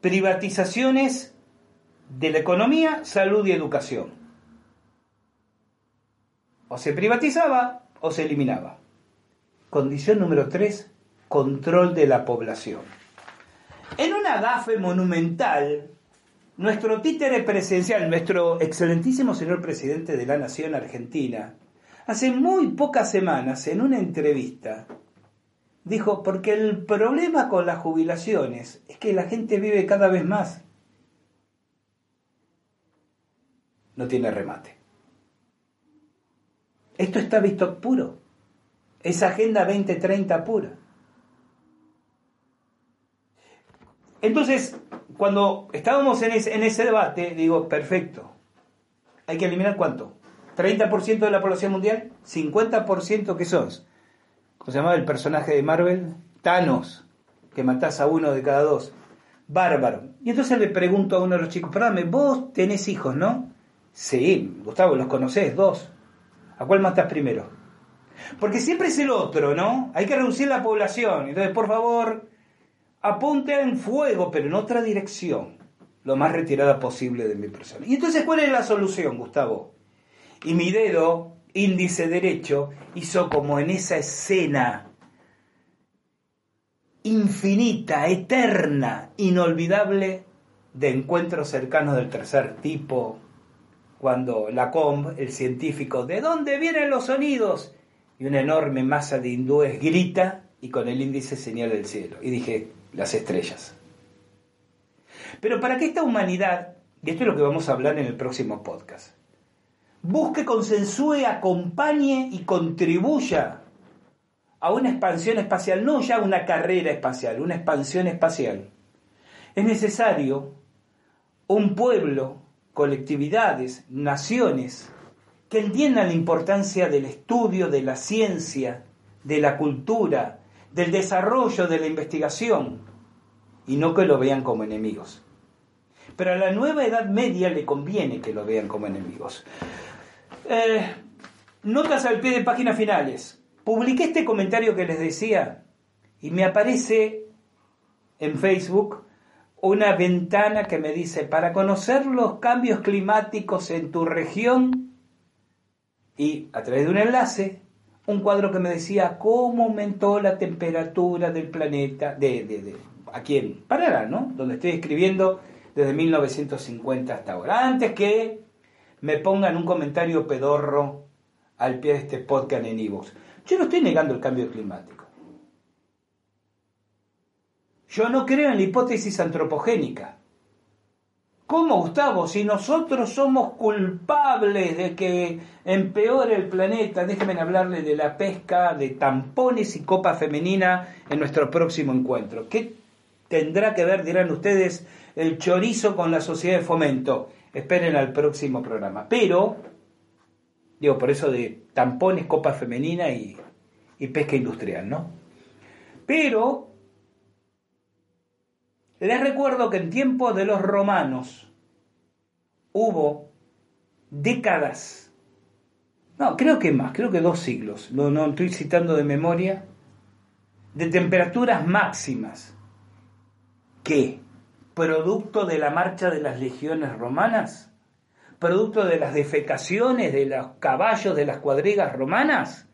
S1: privatizaciones de la economía, salud y educación. O se privatizaba o se eliminaba. Condición número 3, control de la población. En una gafe monumental, nuestro títere presidencial, nuestro excelentísimo señor presidente de la Nación Argentina, hace muy pocas semanas, en una entrevista, dijo, porque el problema con las jubilaciones es que la gente vive cada vez más. No tiene remate. Esto está visto puro. Es Agenda 2030 pura. Entonces, cuando estábamos en ese, en ese debate, digo, perfecto. Hay que eliminar cuánto? ¿30% de la población mundial? ¿50% qué son? ¿Cómo se llamaba el personaje de Marvel? Thanos, que matás a uno de cada dos. Bárbaro. Y entonces le pregunto a uno de los chicos, perdóname, vos tenés hijos, ¿no? Sí, Gustavo, los conocés, dos. ¿A cuál matás primero? Porque siempre es el otro, ¿no? Hay que reducir la población. Entonces, por favor, apunte en fuego, pero en otra dirección, lo más retirada posible de mi persona. Y entonces, ¿cuál es la solución, Gustavo? Y mi dedo, índice derecho, hizo como en esa escena infinita, eterna, inolvidable de encuentros cercanos del tercer tipo, cuando Lacombe, el científico, ¿de dónde vienen los sonidos? Y una enorme masa de hindúes grita y con el índice señala el cielo. Y dije, las estrellas. Pero para que esta humanidad, y esto es lo que vamos a hablar en el próximo podcast, busque, consensúe, acompañe y contribuya a una expansión espacial, no ya una carrera espacial, una expansión espacial, es necesario un pueblo, colectividades, naciones, que entiendan la importancia del estudio, de la ciencia, de la cultura, del desarrollo de la investigación, y no que lo vean como enemigos. Pero a la nueva Edad Media le conviene que lo vean como enemigos. Eh, notas al pie de páginas finales. Publiqué este comentario que les decía y me aparece en Facebook una ventana que me dice, para conocer los cambios climáticos en tu región, y a través de un enlace, un cuadro que me decía cómo aumentó la temperatura del planeta, de, de, de aquí en ¿no? Donde estoy escribiendo desde 1950 hasta ahora. Antes que me pongan un comentario pedorro al pie de este podcast en Ivox. Yo no estoy negando el cambio climático. Yo no creo en la hipótesis antropogénica. ¿Cómo, Gustavo? Si nosotros somos culpables de que empeore el planeta, déjenme hablarle de la pesca de tampones y copa femenina en nuestro próximo encuentro. ¿Qué tendrá que ver, dirán ustedes, el chorizo con la sociedad de fomento? Esperen al próximo programa. Pero, digo, por eso de tampones, copa femenina y, y pesca industrial, ¿no? Pero les recuerdo que en tiempos de los romanos hubo décadas, no, creo que más, creo que dos siglos, no, no estoy citando de memoria, de temperaturas máximas que, producto de la marcha de las legiones romanas, producto de las defecaciones de los caballos de las cuadrigas romanas,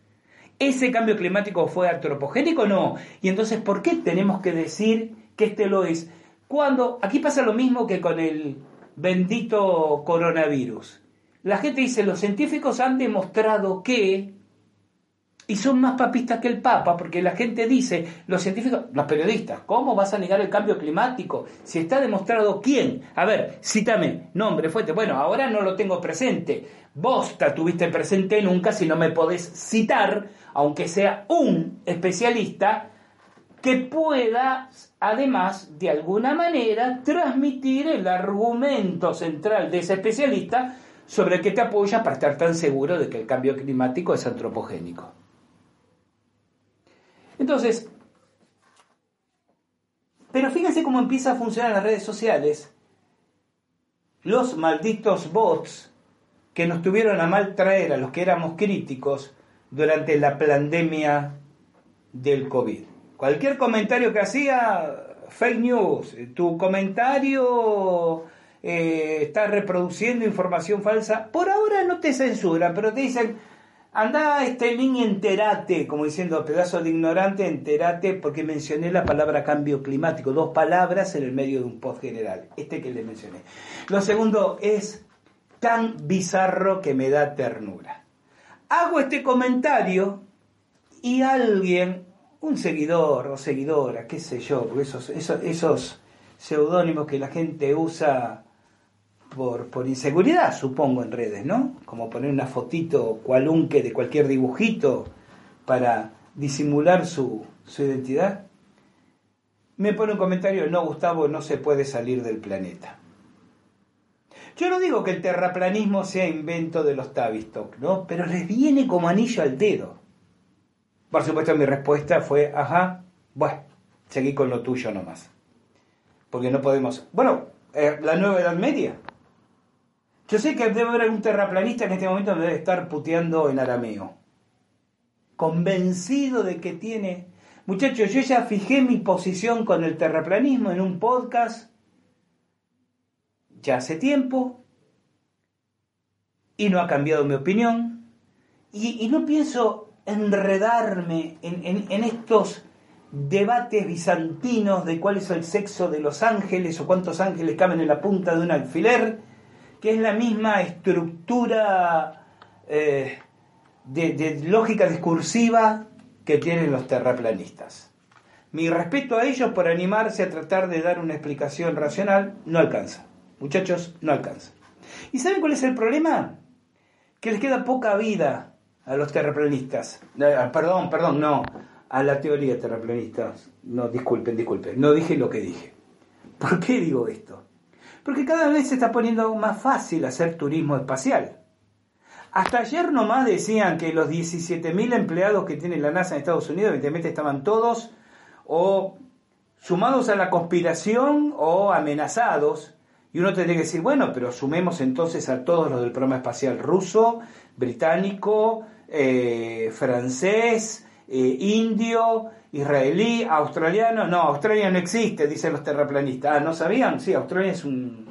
S1: ¿ese cambio climático fue antropogénico? No. Y entonces, ¿por qué tenemos que decir que este lo es. Cuando aquí pasa lo mismo que con el bendito coronavirus. La gente dice, los científicos han demostrado que, y son más papistas que el Papa, porque la gente dice, los científicos, los periodistas, ¿cómo vas a negar el cambio climático? Si está demostrado quién. A ver, cítame, nombre, fuente. Bueno, ahora no lo tengo presente. Vos te tuviste presente nunca si no me podés citar, aunque sea un especialista, que pueda, además, de alguna manera, transmitir el argumento central de ese especialista sobre el que te apoya para estar tan seguro de que el cambio climático es antropogénico. Entonces, pero fíjense cómo empieza a funcionar las redes sociales. Los malditos bots que nos tuvieron a mal traer a los que éramos críticos durante la pandemia del COVID. Cualquier comentario que hacía, fake news. Tu comentario eh, está reproduciendo información falsa. Por ahora no te censuran, pero te dicen, Anda este link y enterate, como diciendo pedazo de ignorante, enterate, porque mencioné la palabra cambio climático, dos palabras en el medio de un post general, este que le mencioné. Lo segundo es tan bizarro que me da ternura. Hago este comentario y alguien, un seguidor o seguidora, qué sé yo, esos, esos, esos seudónimos que la gente usa por, inseguridad, supongo, en redes, ¿no? Como poner una fotito cualunque de cualquier dibujito para disimular su, su identidad. Me pone un comentario, no, Gustavo, no se puede salir del planeta. Yo no digo que el terraplanismo sea invento de los Tavistock, ¿no? Pero les viene como anillo al dedo. Por supuesto, mi respuesta fue, ajá, bueno, seguí con lo tuyo nomás. Porque no podemos... Bueno, eh, la nueva Edad Media, yo sé que debe haber un terraplanista en este momento que debe estar puteando en arameo. Convencido de que tiene... Muchachos, yo ya fijé mi posición con el terraplanismo en un podcast ya hace tiempo y no ha cambiado mi opinión. Y, no pienso enredarme en, en, en estos debates bizantinos de cuál es el sexo de los ángeles o cuántos ángeles caben en la punta de un alfiler que es la misma estructura eh, de, lógica discursiva que tienen los terraplanistas. Mi respeto a ellos por animarse a tratar de dar una explicación racional no alcanza. Muchachos, no alcanza. ¿Y saben cuál es el problema? Que les queda poca vida a los terraplanistas. Eh, perdón, perdón, no. A la teoría terraplanista. No, disculpen, disculpen. No dije lo que dije. ¿Por qué digo esto? Porque cada vez se está poniendo más fácil hacer turismo espacial. Hasta ayer nomás decían que los 17.000 empleados que tiene la NASA en Estados Unidos, evidentemente estaban todos o sumados a la conspiración o amenazados. Y uno tendría que decir, bueno, pero sumemos entonces a todos los del programa espacial ruso, británico, eh, francés, eh, indio, israelí, australiano. No, Australia no existe, dicen los terraplanistas. Ah, ¿no sabían? Sí, Australia es un.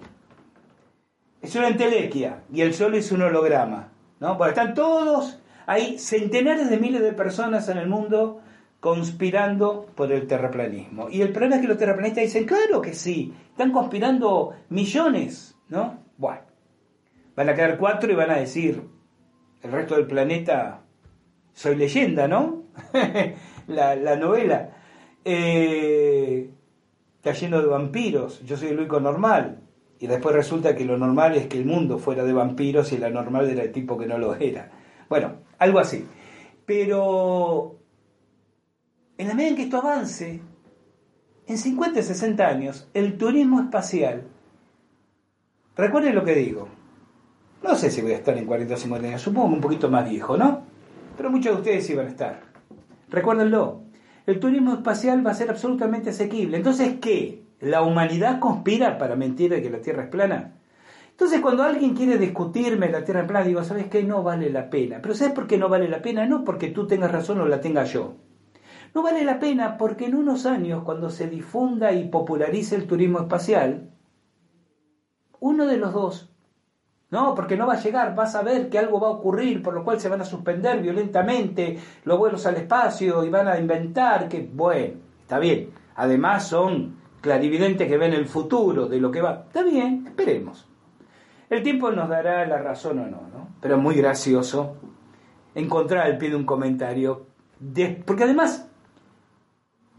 S1: Es una entelequia y el sol es un holograma. ¿no? Porque están todos, hay centenares de miles de personas en el mundo conspirando por el terraplanismo. Y el problema es que los terraplanistas dicen, claro que sí, están conspirando millones, ¿no? Bueno, van a quedar cuatro y van a decir, el resto del planeta, soy leyenda, ¿no? la, la, novela. Eh, lleno de vampiros, yo soy el único normal. Y después resulta que lo normal es que el mundo fuera de vampiros y la normal era el tipo que no lo era. Bueno, algo así. Pero en la medida en que esto avance, en 50 y 60 años, el turismo espacial, recuerden lo que digo, no sé si voy a estar en 40 o 50 años, supongo un poquito más viejo, ¿no? Pero muchos de ustedes van a estar. Recuérdenlo, el turismo espacial va a ser absolutamente asequible. Entonces, ¿qué? ¿La humanidad conspira para mentir de que la Tierra es plana? Entonces, cuando alguien quiere discutirme la Tierra es plana, digo, ¿sabes qué? No vale la pena. Pero ¿sabes por qué no vale la pena? No porque tú tengas razón o la tenga yo. No vale la pena porque en unos años, cuando se difunda y popularice el turismo espacial, uno de los dos, no, porque no va a llegar, vas a ver que algo va a ocurrir, por lo cual se van a suspender violentamente los vuelos al espacio y van a inventar que, bueno, está bien. Además son clarividentes que ven el futuro de lo que va. Está bien, esperemos. El tiempo nos dará la razón o no, ¿no? Pero muy gracioso encontrar al pie de un comentario, porque además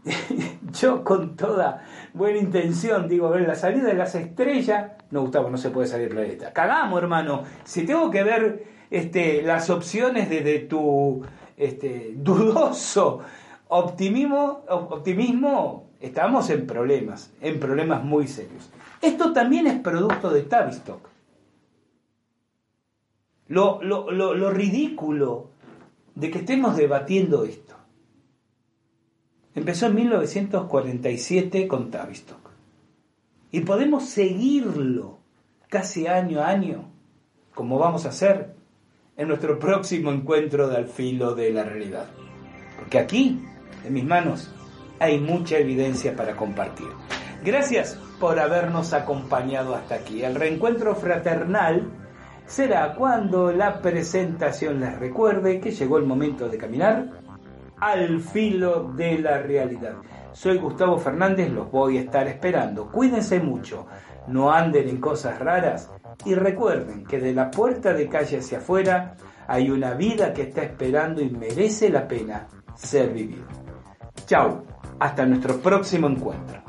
S1: yo con toda buena intención digo, ver, la salida de las estrellas, no Gustavo, no se puede salir del planeta. Cagamos, hermano. Si tengo que ver este, las opciones desde tu este, dudoso optimismo, optimismo, estamos en problemas, en problemas muy serios. Esto también es producto de Tavistock. Lo, lo, lo, lo ridículo de que estemos debatiendo esto. Empezó en 1947 con Tavistock. Y podemos seguirlo casi año a año, como vamos a hacer en nuestro próximo encuentro de al filo de la realidad. Porque aquí, en mis manos, hay mucha evidencia para compartir. Gracias por habernos acompañado hasta aquí. El reencuentro fraternal será cuando la presentación les recuerde que llegó el momento de caminar al filo de la realidad. Soy Gustavo Fernández, los voy a estar esperando. Cuídense mucho, no anden en cosas raras y recuerden que de la puerta de calle hacia afuera hay una vida que está esperando y merece la pena ser vivida. Chao, hasta nuestro próximo encuentro.